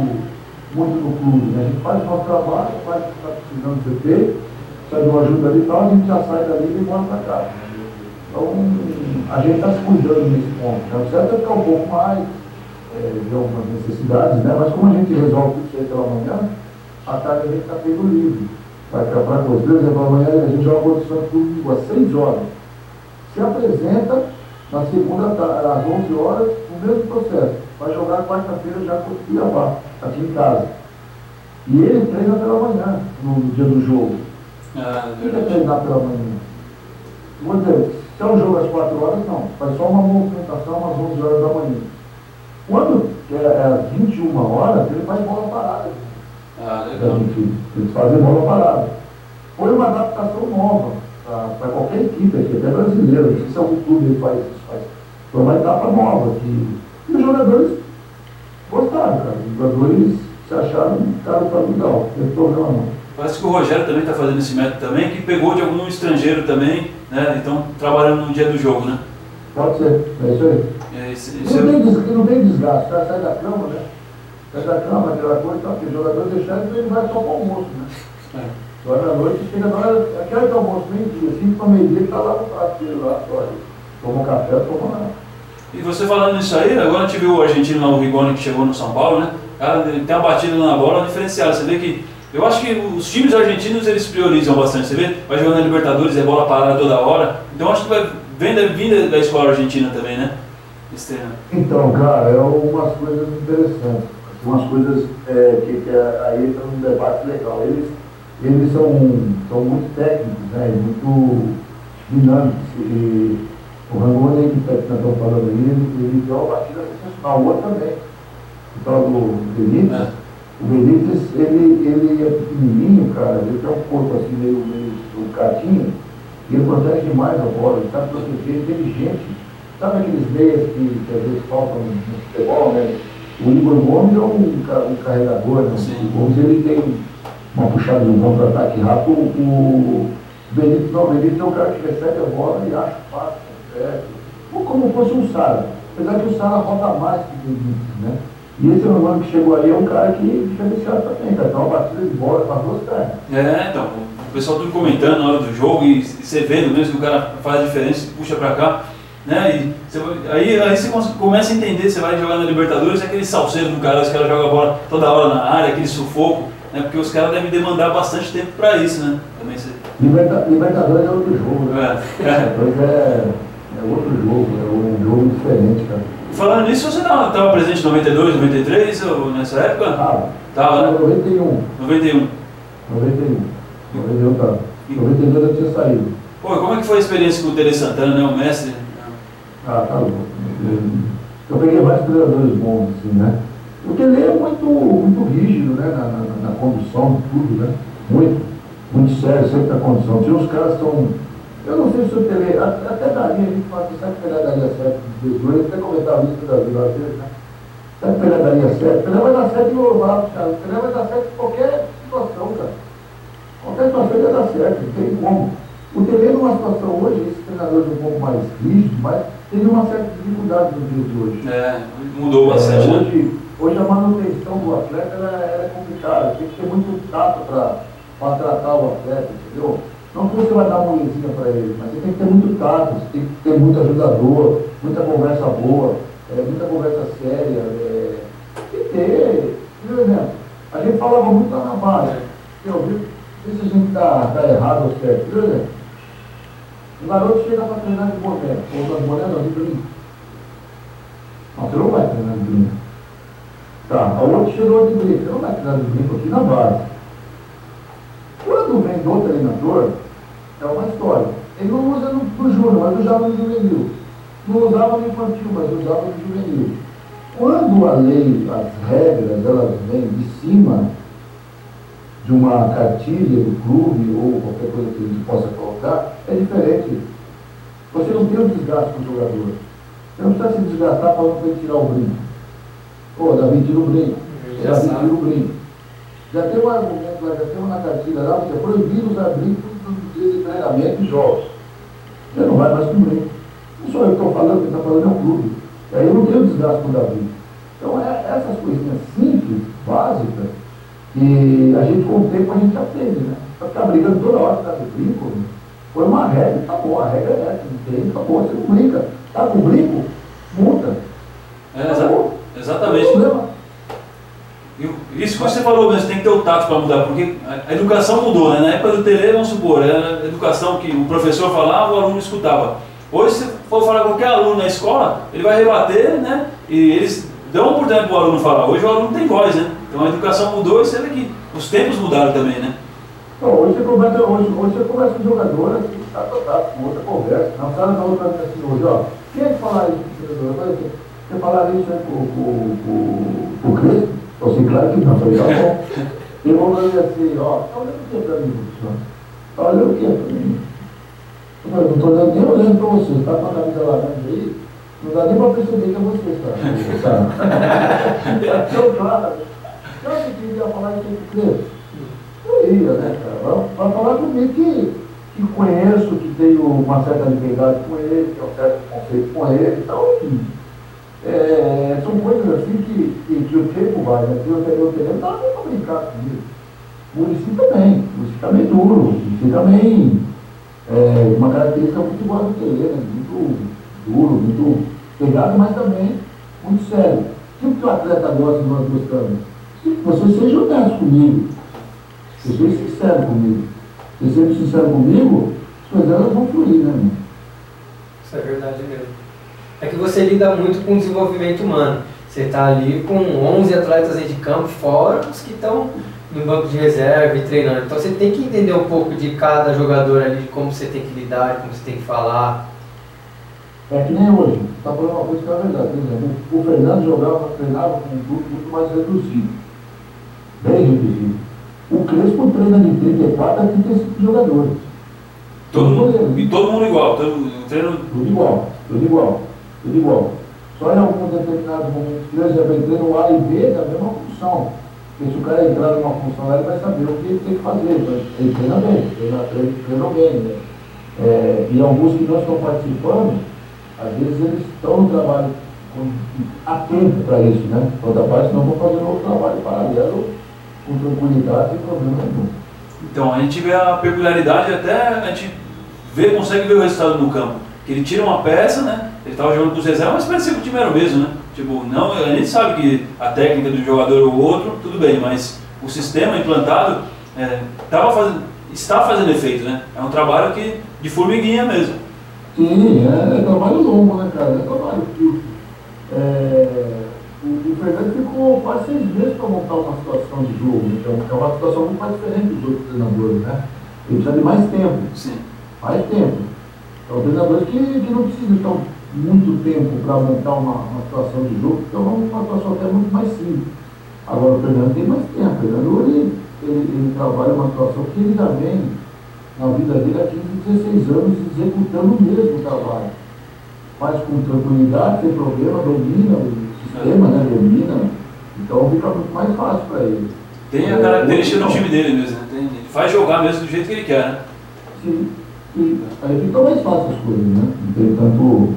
muito no clube, né? A gente faz o nosso trabalho, faz o que está precisando ser feito, sai de uma ajuda ali e tal, a gente já sai dali e volta para casa. Então, a gente está se cuidando nesse ponto. Né? O certo é ficar um pouco mais, é, de algumas necessidades, né? mas como a gente resolve tudo isso aí pela manhã, à tarde a gente está pego livre. Vai para coisa. Por exemplo, amanhã a gente joga condição de domingo às 6 horas. Se apresenta na segunda às 11 horas, o mesmo processo. Vai jogar quarta-feira já com o Cuiabá, aqui em casa. E ele treina pela manhã, no, dia do jogo. Ah, é treinar pela manhã? Vou dizer, se é um jogo às 4 horas, não. Faz só uma movimentação às 11 horas da manhã. Quando é, é 21 horas, ele faz bola parada. Ah, legal. Eles fazem bola parada. Foi uma adaptação nova para qualquer equipe, aqui, até brasileira. Não sei se algum clube faz isso. Faz. Foi uma etapa nova. Que, e os jogadores gostaram, cara. Os jogadores se acharam cara para legal. Não tem problema não. Parece que o Rogério também está fazendo esse método também, que pegou de algum estrangeiro também, né? Então, trabalhando no dia do jogo, né? Pode ser, é isso aí. É, não, tem, des, não tem desgaste, tá? sai da cama, né? Sai da cama, aquela coisa, então, porque o jogador deixar ele vai só para o almoço, né? É. Agora à noite, chega na hora, aquela que almoço, meio-dia, cinco para meio-dia, ele está lá no prato dele, lá, só, toma um café, toma nada. E você falando nisso aí, agora a gente viu o argentino lá, o Rigoni, que chegou no São Paulo, né? Cara, tem uma batida na bola diferenciada. Você vê que. Eu acho que os times argentinos eles priorizam bastante. Você vê? Vai jogando na Libertadores, é bola parada toda hora. Então acho que vai, vem da vinda da escola argentina também, né? Então, cara, é umas coisas interessantes, umas coisas é, que, que é, aí entra num debate legal. Eles, eles são, são muito técnicos, né, muito dinâmicos. E o Rangoni, que nós estamos falando aí, ele, deu uma batida sensacional. O outro também, o tal do Benítez. É. O Benítez, ele, ele é pequenininho, cara, ele tem um corpo assim meio, meio cadinho, e ele protege demais a bola, ele sabe proteger, inteligente Sabe aqueles meias que, que às vezes faltam no futebol, né? O Igor Gomes é um, um carregador, né? Sim. O Gomes ele tem uma puxada de um contra-ataque rápido. O, Benito não, o Benito é o cara que recebe a bola e acha fácil, certo? Ou como fosse um Sara. Apesar que o Sara roda mais que o Benito, né? E esse irmão que chegou ali é um cara que é diferenciado também, cara. Tem uma batida de bola as duas pernas. É, então, o pessoal tudo comentando na hora do jogo e, e você vendo mesmo que o cara faz a diferença, puxa pra cá. Né? E você, aí, aí você começa a entender, você vai jogar na Libertadores, é aquele salseiro do cara, os caras jogam a bola toda hora na área, aquele sufoco, né? porque os caras devem demandar bastante tempo para isso, né? Também você... Liberta, Libertadores é outro jogo, né? É. É, é outro jogo, é um jogo diferente, cara. Falando nisso, você estava presente em 92, 93, ou nessa época? Estava. Tava, né? 91. 91. 91. 91 tá. 92 eu tinha saído. Pô, como é que foi a experiência com o Tere Santana, né? O mestre? Ah, tá louco. Eu peguei vários treinadores bons, assim, né? Porque ele é muito, muito rígido, né? Na, na, na condução tudo, né? Muito, muito sério, sempre na condução. Tinha uns caras que são Eu não sei se o Tele, até daria, a gente fala que sabe Pelé daria certo nos dois, até comentava isso da Vila né? Sabe Pelé daria certo? Pelé vai dar certo no Lobato, cara. Pelé vai dar certo em qualquer situação, cara. Qualquer situação vai dar certo, não tem como. O Tele numa situação hoje, esse treinador é um pouco mais rígido, mas teve uma certa dificuldade nos dias de hoje. É, mudou bastante. É, hoje, hoje a manutenção do atleta é complicada, tem que ter muito tato para tratar o atleta, entendeu? Não que você vai dar uma molezinha para ele, mas você tem que ter muito tato, você tem que ter muito ajudador, muita conversa boa, é, muita conversa séria. É, tem que ter, por exemplo, a gente falava muito lá na base, eu vi, se a gente está tá errado ou certo, por exemplo, o garoto chega para treinar de boné, ou de boné não, de brinco. Não, você não vai treinar de brinco. Tá, o outro chegou de brinco, você não vai treinar de brinco aqui na base. Quando vem do treinador, é uma história. Ele não usa no, no júnior, mas usava no juvenil. Não usava no infantil, mas usava no juvenil. Quando a lei, as regras, elas vêm de cima de uma cartilha do clube ou qualquer coisa que gente possa colocar, é diferente. Você não tem um desgaste com o jogador. Você não precisa se desgastar para não tirar o brinco. Pô, Davi tira o brinco. Davi tira o brinco. Já tem um argumento lá, já tem uma cartilha lá, você é proibido usar brinco nos dias de treinamento e jogos. Você não vai mais com brinco. Não sou eu que estou falando, quem está falando é o clube. E aí eu não tenho desgaste com o Davi. Então, é, essas coisinhas simples, básicas, que a gente, com o tempo, a gente aprende, né? Para ficar brigando toda hora causa de brinco, foi uma regra, acabou, a regra é essa, não tem, acabou, você não brinca. Tá com brinco, multa. É, acabou. exatamente. Isso que você falou mesmo, tem que ter o tato para mudar, porque a educação mudou, né? Na época do tele, vamos supor, era a educação que o professor falava, o aluno escutava. Hoje, se for falar com qualquer aluno na escola, ele vai rebater, né? E eles dão oportunidade para o aluno falar. Hoje o aluno tem voz, né? Então a educação mudou e vê que os tempos mudaram também, né? Não, hoje, você conversa, hoje, hoje você conversa com jogador, assim, tá, tá, tá, com outra conversa. Na sala da outra assim, hoje, ó, quem é que falar isso com o jogador? Você falaria isso aí pro, pro, pro Crespo? Eu falei, claro que não. Eu falei, tá bom. E vou fazer assim, ó, tá olhando o que para mim, professor? Tá olhando o que para mim? Eu falei, não estou olhando nem olhando para você, está com a camisa laranja aí, não dá nem para perceber que é você, tá? Tá tão claro. Eu achei que ia falar de crer. Eu ia, né, cara? Vai falar comigo que, que conheço, que tenho uma certa liberdade com ele, que tenho um certo conceito com ele, então, enfim. É, são coisas assim que, que, que o tempo vai, né? Eu, eu, eu não dá para brincar comigo. O Murici também, o Murici também duro, o Murici também é uma característica muito igual do né? Muito duro, muito pegado, mas também muito sério. O que o atleta gosta nós gostamos? Que você seja honesto comigo, você seja sincero comigo. Você seja sincero comigo, as coisas vão fluir, né, irmão? Isso é verdade mesmo é que você lida muito com o desenvolvimento humano. Você está ali com 11 atletas de campo, fora os que estão no banco de reserva e treinando. Então você tem que entender um pouco de cada jogador ali, de como você tem que lidar, como você tem que falar. É que nem hoje, está falando uma coisa que é verdade. Por exemplo, o Fernando jogava, treinava com um grupo muito mais reduzido. Bem reduzido. O Crespo treina de 34 a 35 jogadores. Todo mundo, e todo mundo igual, todo, treino... Tudo igual, tudo igual tudo igual. Só em alguns determinados momentos, exemplo, ele treina o A e B da mesma função. Porque se o cara entrar numa função lá, ele vai saber o que ele tem que fazer. Ele treina bem, treina, treina, treina bem. Né? É, e alguns que não estão participando, às vezes eles estão no trabalho atento para isso, né? Outra parte não vão fazer outro trabalho paralelo com tranquilidade sem problema nenhum. Então, a gente vê a peculiaridade até a gente vê, consegue ver o resultado no campo. Que ele tira uma peça, né? Ele estava jogando com os reservas, mas parecia que o time era o mesmo, né? Tipo, não, a gente sabe que a técnica do jogador ou outro, tudo bem, mas o sistema implantado é, fazendo, está fazendo efeito, né? É um trabalho que, de formiguinha mesmo. Sim, é, é trabalho longo, né, cara? É trabalho curto. É, o, o Fernando ficou quase seis meses para montar uma situação de jogo, então é uma situação muito mais diferente dos outros treinadores, né? Ele precisa de mais tempo. Sim. Mais tempo. São treinadores que, que não precisam estar muito tempo para montar uma, uma situação de jogo, então é uma situação até muito mais simples. Agora o Fernando tem mais tempo, o Fernando ele, ele, ele trabalha uma situação que ele já vem na vida dele há 15, 16 anos executando o mesmo trabalho. Faz com tranquilidade, sem problema, domina o sistema, né? Domina. Então fica muito mais fácil para ele. Tem a característica do time dele mesmo, né? Tem, ele faz jogar mesmo do jeito que ele quer, né? Sim. E aí fica mais fácil as coisas, né? Não tem tanto.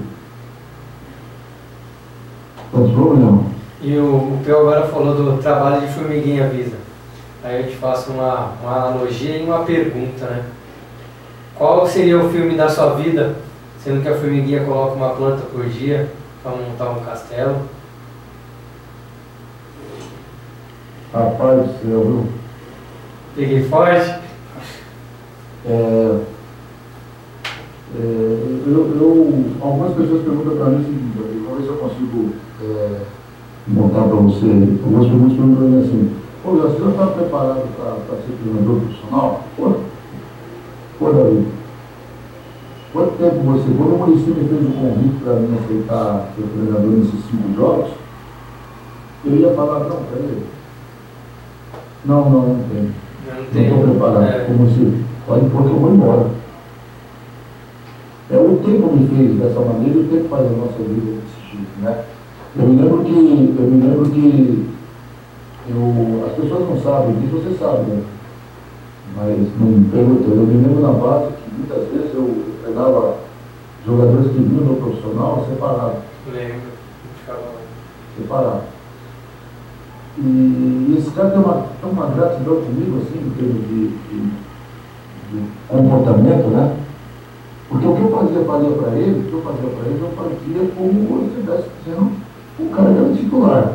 tanto problema. E o, o agora falou do trabalho de formiguinha visa. Aí eu te faço uma, uma analogia e uma pergunta, né? Qual seria o filme da sua vida, sendo que a formiguinha coloca uma planta por dia para montar um castelo? Rapaz do céu, viu? Peguei forte? É, é, eu, eu, algumas pessoas perguntam para mim o seguinte, vamos ver se eu consigo é, montar para você. Algumas pessoas perguntam para mim assim, pô, o senhor está preparado para ser treinador profissional? Pô, pô, Davi, quanto tempo você, quando o município me fez o convite para mim aceitar ser treinador nesses cinco jogos, eu ia falar, não, peraí. Não, não, não tem. Não estou preparado. É, Como se pode pôr que eu vou embora. É, o tempo me fez dessa maneira o tempo faz a nossa vida desse jeito, né? Eu me lembro que, eu me lembro que eu, as pessoas não sabem disso, você sabe, né? Mas não me perguntou. Eu me lembro na base que muitas vezes eu pegava jogadores que vinham no profissional separado lembro. Ficava- separado. E esse cara tem uma, tem uma gratidão comigo, assim, em termos de, de, de comportamento, né? Porque o que eu fazia, fazia para ele, o que eu fazia para ele, eu fazia como se estivesse sendo um cara que era titular.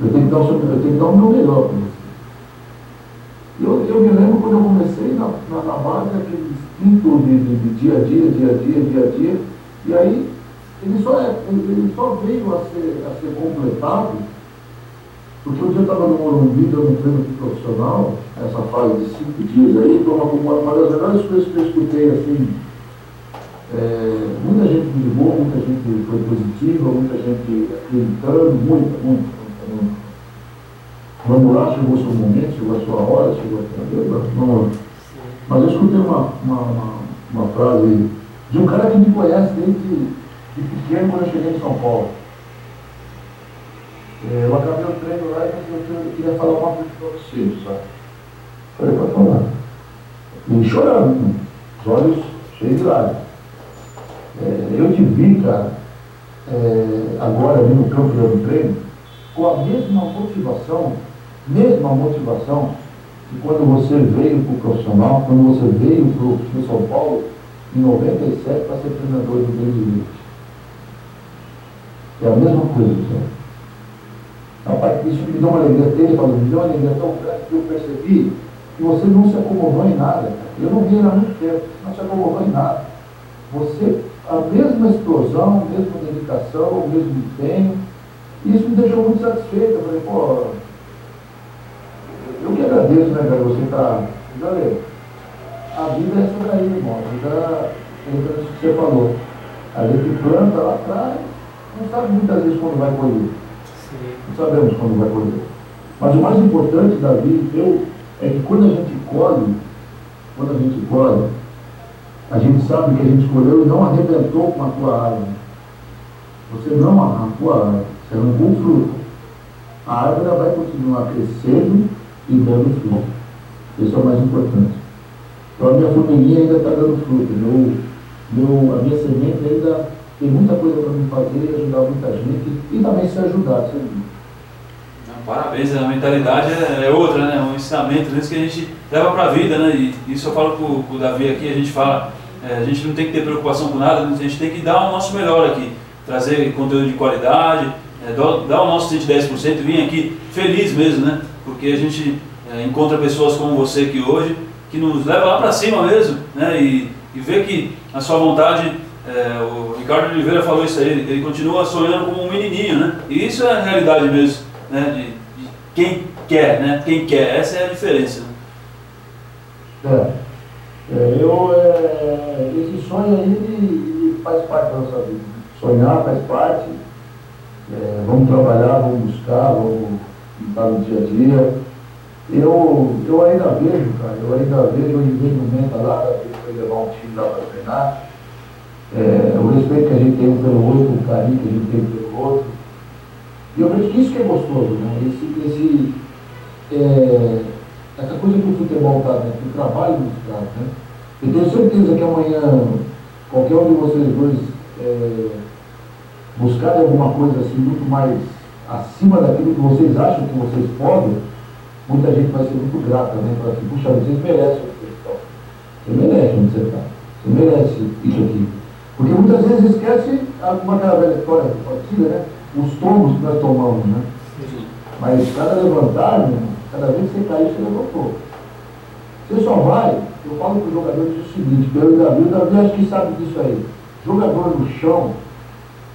Eu tenho que dar o, eu tenho que dar o meu melhor para você. Eu, eu me lembro quando eu comecei na, na, na base, aquele instinto de, de, de dia a dia, dia a dia, dia a dia, e aí ele só, é, ele só veio a ser, a ser completado porque um dia eu estava no Morumbi dando um treino profissional, essa fase de cinco dias aí, foi uma, uma, uma das melhores coisas que eu escutei, assim, é, muita gente me ligou, muita gente foi positiva, muita gente acreditando, muita, muita. Vamos lá, chegou o seu momento, chegou a sua hora, chegou a vamos lá. Mas eu escutei uma, uma, uma, uma frase de um cara que me conhece desde de pequeno quando eu cheguei em São Paulo. É, eu acabei o treino lá e eu, eu queria falar uma coisa para você, sabe? Falei para falar. E chorando, os olhos cheios de lágrimas. É, eu te vi, cara, é, agora ali no campo do treino, com a mesma motivação, mesma motivação que quando você veio para o profissional, quando você veio para o São Paulo em 97 para ser treinador do Grande É a mesma coisa, sabe? Rapaz, isso me deu uma alegria dele, falou, me deu uma alegria tão grande que eu percebi que você não se acomodou em nada. Eu não vi ele há muito tempo, não se acomodou em nada. Você, a mesma explosão, a mesma dedicação, o mesmo empenho, isso me deixou muito satisfeito. Eu falei, pô, eu que agradeço, né, cara, você tá. Galera, a vida é essa daí, irmão. A vida é isso que você falou. A gente planta lá atrás, não sabe muitas vezes quando vai colher. Sim. Não sabemos quando vai colher. Mas o mais importante, Davi, eu, é que quando a gente colhe, quando a gente colhe, a gente sabe que a gente colheu e não arrebentou com a tua árvore. Você não arrancou a árvore, você arrancou o fruto. A árvore vai continuar crescendo e dando fruto. Isso é o mais importante. Então a minha formiguinha ainda está dando fruto. Meu, meu, a minha semente ainda tem muita coisa para me fazer e ajudar muita gente e também ser ajudado. Ser Parabéns, a mentalidade é é outra, né? Um ensinamento isso que a gente leva para a vida, né? E isso eu falo com o Davi aqui, a gente fala, é, a gente não tem que ter preocupação com nada, a gente tem que dar o nosso melhor aqui, trazer conteúdo de qualidade, é, dar, dar o nosso 110%, vir aqui feliz mesmo, né? Porque a gente é, encontra pessoas como você aqui hoje, que nos leva lá para cima mesmo, né? E, e vê que a sua vontade, é, o Ricardo Oliveira falou isso aí, ele continua sonhando como um menininho, né? E isso é a realidade mesmo, né? De, de quem quer, né? Quem quer, essa é a diferença. né? É, é, eu, é, esse sonho aí ele, faz parte da nossa vida. Sonhar faz parte. É, vamos trabalhar, vamos buscar, vamos estar no dia a dia. Eu, eu ainda vejo, cara, eu ainda vejo o Inverno Menta lá, poder levar um time lá para treinar. É, o respeito que a gente tem um pelo outro, o carinho que a gente tem pelo outro. E eu vejo que isso que é gostoso, né? Esse, esse, é, essa coisa que o futebol está, né? que o trabalho nos traz, né? Eu tenho certeza que amanhã, qualquer um de vocês dois é, buscarem alguma coisa assim muito mais acima daquilo que vocês acham que vocês podem, muita gente vai ser muito grata, né? Para assim, puxa, vocês merecem o que estão. Você merece onde você está. Você merece isso aqui. Porque muitas vezes esquece uma aquela velha história né? Os tombos que nós tomamos, né? Mas cada levantar, né? cada vez que você cair, você levantou. Você só vai, eu falo para os jogadores o seguinte, pelo Davi, o Davi acho que sabe disso aí. Jogador no chão,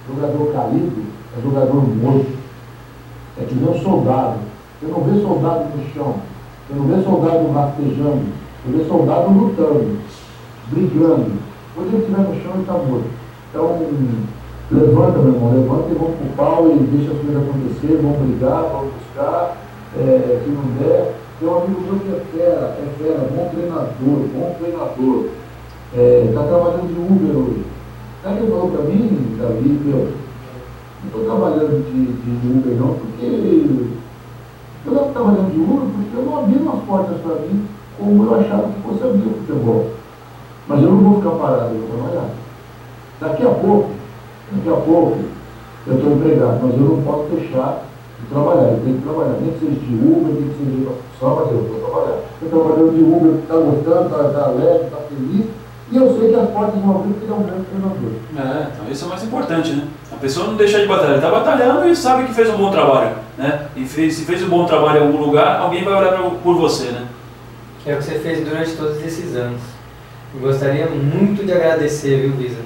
jogador caído, é jogador morto. É que nem um soldado. Você não vê soldado no chão, você não vê soldado rastejando, você vê soldado lutando, brigando. Quando ele estiver no chão, ele está morto. Então, levanta, meu irmão, levanta e vamos para o pau e deixa as coisas acontecer, vamos brigar, vamos buscar, é, se não der. Tem um amigo meu que é fera, é fera, bom treinador, bom treinador. Está é, trabalhando de Uber hoje. Aí ele falou para mim, Davi, meu, estou trabalhando de, de Uber não, porque eu estou trabalhando de Uber porque eu não abri as portas para mim como eu achava que fosse abrir o futebol. Mas eu não vou ficar parado, eu vou trabalhar. Daqui a pouco, daqui a pouco, eu estou empregado, mas eu não posso deixar de trabalhar. Eu tenho que trabalhar, nem que seja de Uber, nem que seja de profissão, mas eu vou trabalhar. Estou trabalhando de Uber, está gostando, está tá está feliz. E eu sei que as portas vão abrir porque ele é um grande treinador. É, então isso é o mais importante, né? A pessoa não deixa de batalhar, está batalhando e sabe que fez um bom trabalho, né? E fez, se fez um bom trabalho em algum lugar, alguém vai olhar pra, por você, né? Que é o que você fez durante todos esses anos. Eu gostaria muito de agradecer, viu, Visa?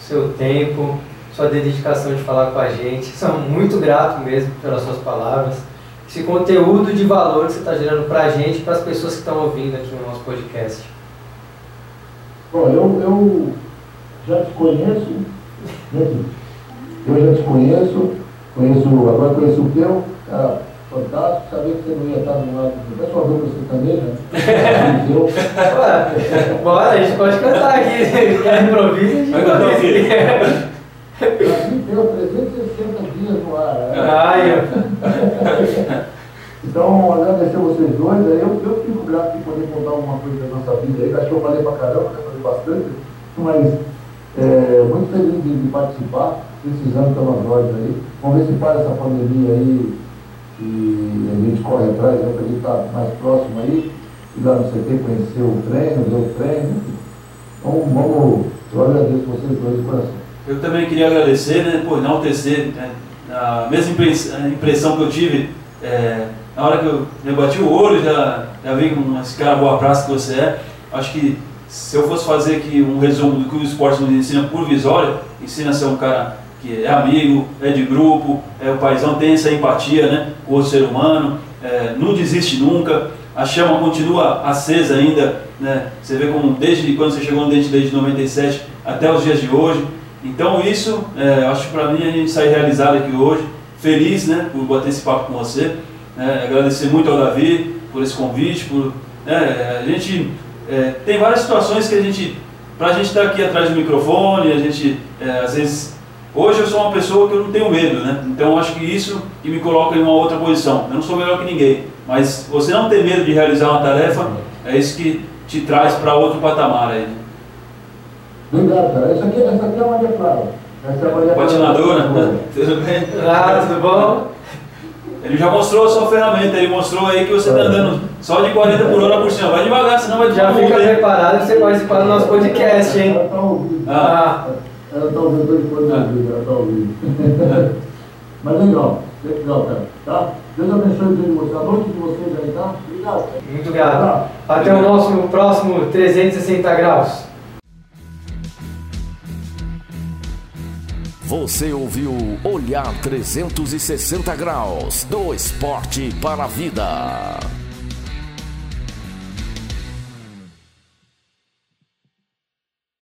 Seu tempo, sua dedicação de falar com a gente. Sou muito grato mesmo pelas suas palavras. Esse conteúdo de valor que você está gerando para a gente e para as pessoas que estão ouvindo aqui no nosso podcast. Bom, eu, eu já te conheço, né? Eu já te conheço, conheço, agora conheço o teu, cara fantástico, sabia que você não ia estar no lado do pessoal do você também, né? eu, [LAUGHS] Bora, a gente pode cantar aqui, quer improviso, a gente? Assim deu 360 dias no ar. Né? Ai, então, agradecer vocês dois. Eu, eu fico grato de poder contar alguma coisa da nossa vida aí. Acho que eu falei pra caramba, já falei bastante, mas é, muito feliz de, de participar, precisando pelas ordens aí. Vamos ver se para essa pandemia aí e a gente corre atrás, né, para a gente estar mais próximo aí, ir lá no CT, conhecer o treino, ver o treino. Então, vamos, eu agradeço vocês dois de coração. Eu também queria agradecer, né, por enaltecer, né, a mesma impressão que eu tive é, na hora que eu, eu bati o olho, já, já vi com esse cara boa praça que você é. Acho que se eu fosse fazer aqui um resumo do que o esporte nos ensina por Visória, ensina a ser um cara que é amigo, é de grupo, é o paizão, tem essa empatia né, com o ser humano, é, não desiste nunca, a chama continua acesa ainda, né, você vê como desde quando você chegou no Dente desde 97 até os dias de hoje. Então isso, é, acho que para mim a gente sair realizado aqui hoje, feliz né, por bater esse papo com você, né, agradecer muito ao Davi por esse convite, por, né, a gente é, tem várias situações que a gente, para a gente estar tá aqui atrás do microfone, a gente é, às vezes Hoje eu sou uma pessoa que eu não tenho medo, né? Então acho que isso que me coloca em uma outra posição. Eu não sou melhor que ninguém, mas você não ter medo de realizar uma tarefa é isso que te traz para outro patamar aí. Obrigado, cara. Essa aqui, essa aqui é a Maria Clara. Essa é a Maria Patinadora, [LAUGHS] tudo bem? Ah, tudo bom? Ele já mostrou a sua ferramenta, ele mostrou aí que você está andando só de 40 por hora por cima. Vai devagar, senão vai Já fica preparado para você participar do nosso podcast, hein? Ah. Ela está ouvindo depois da vida, ela está ouvindo. [LAUGHS] Mas legal, legal, cara. Tá? Deus abençoe o dia de vocês, a noite de vocês aí, tá? Obrigado. Muito obrigado. Até o nosso próximo 360 graus. Você ouviu Olhar 360 Graus do Esporte para a Vida.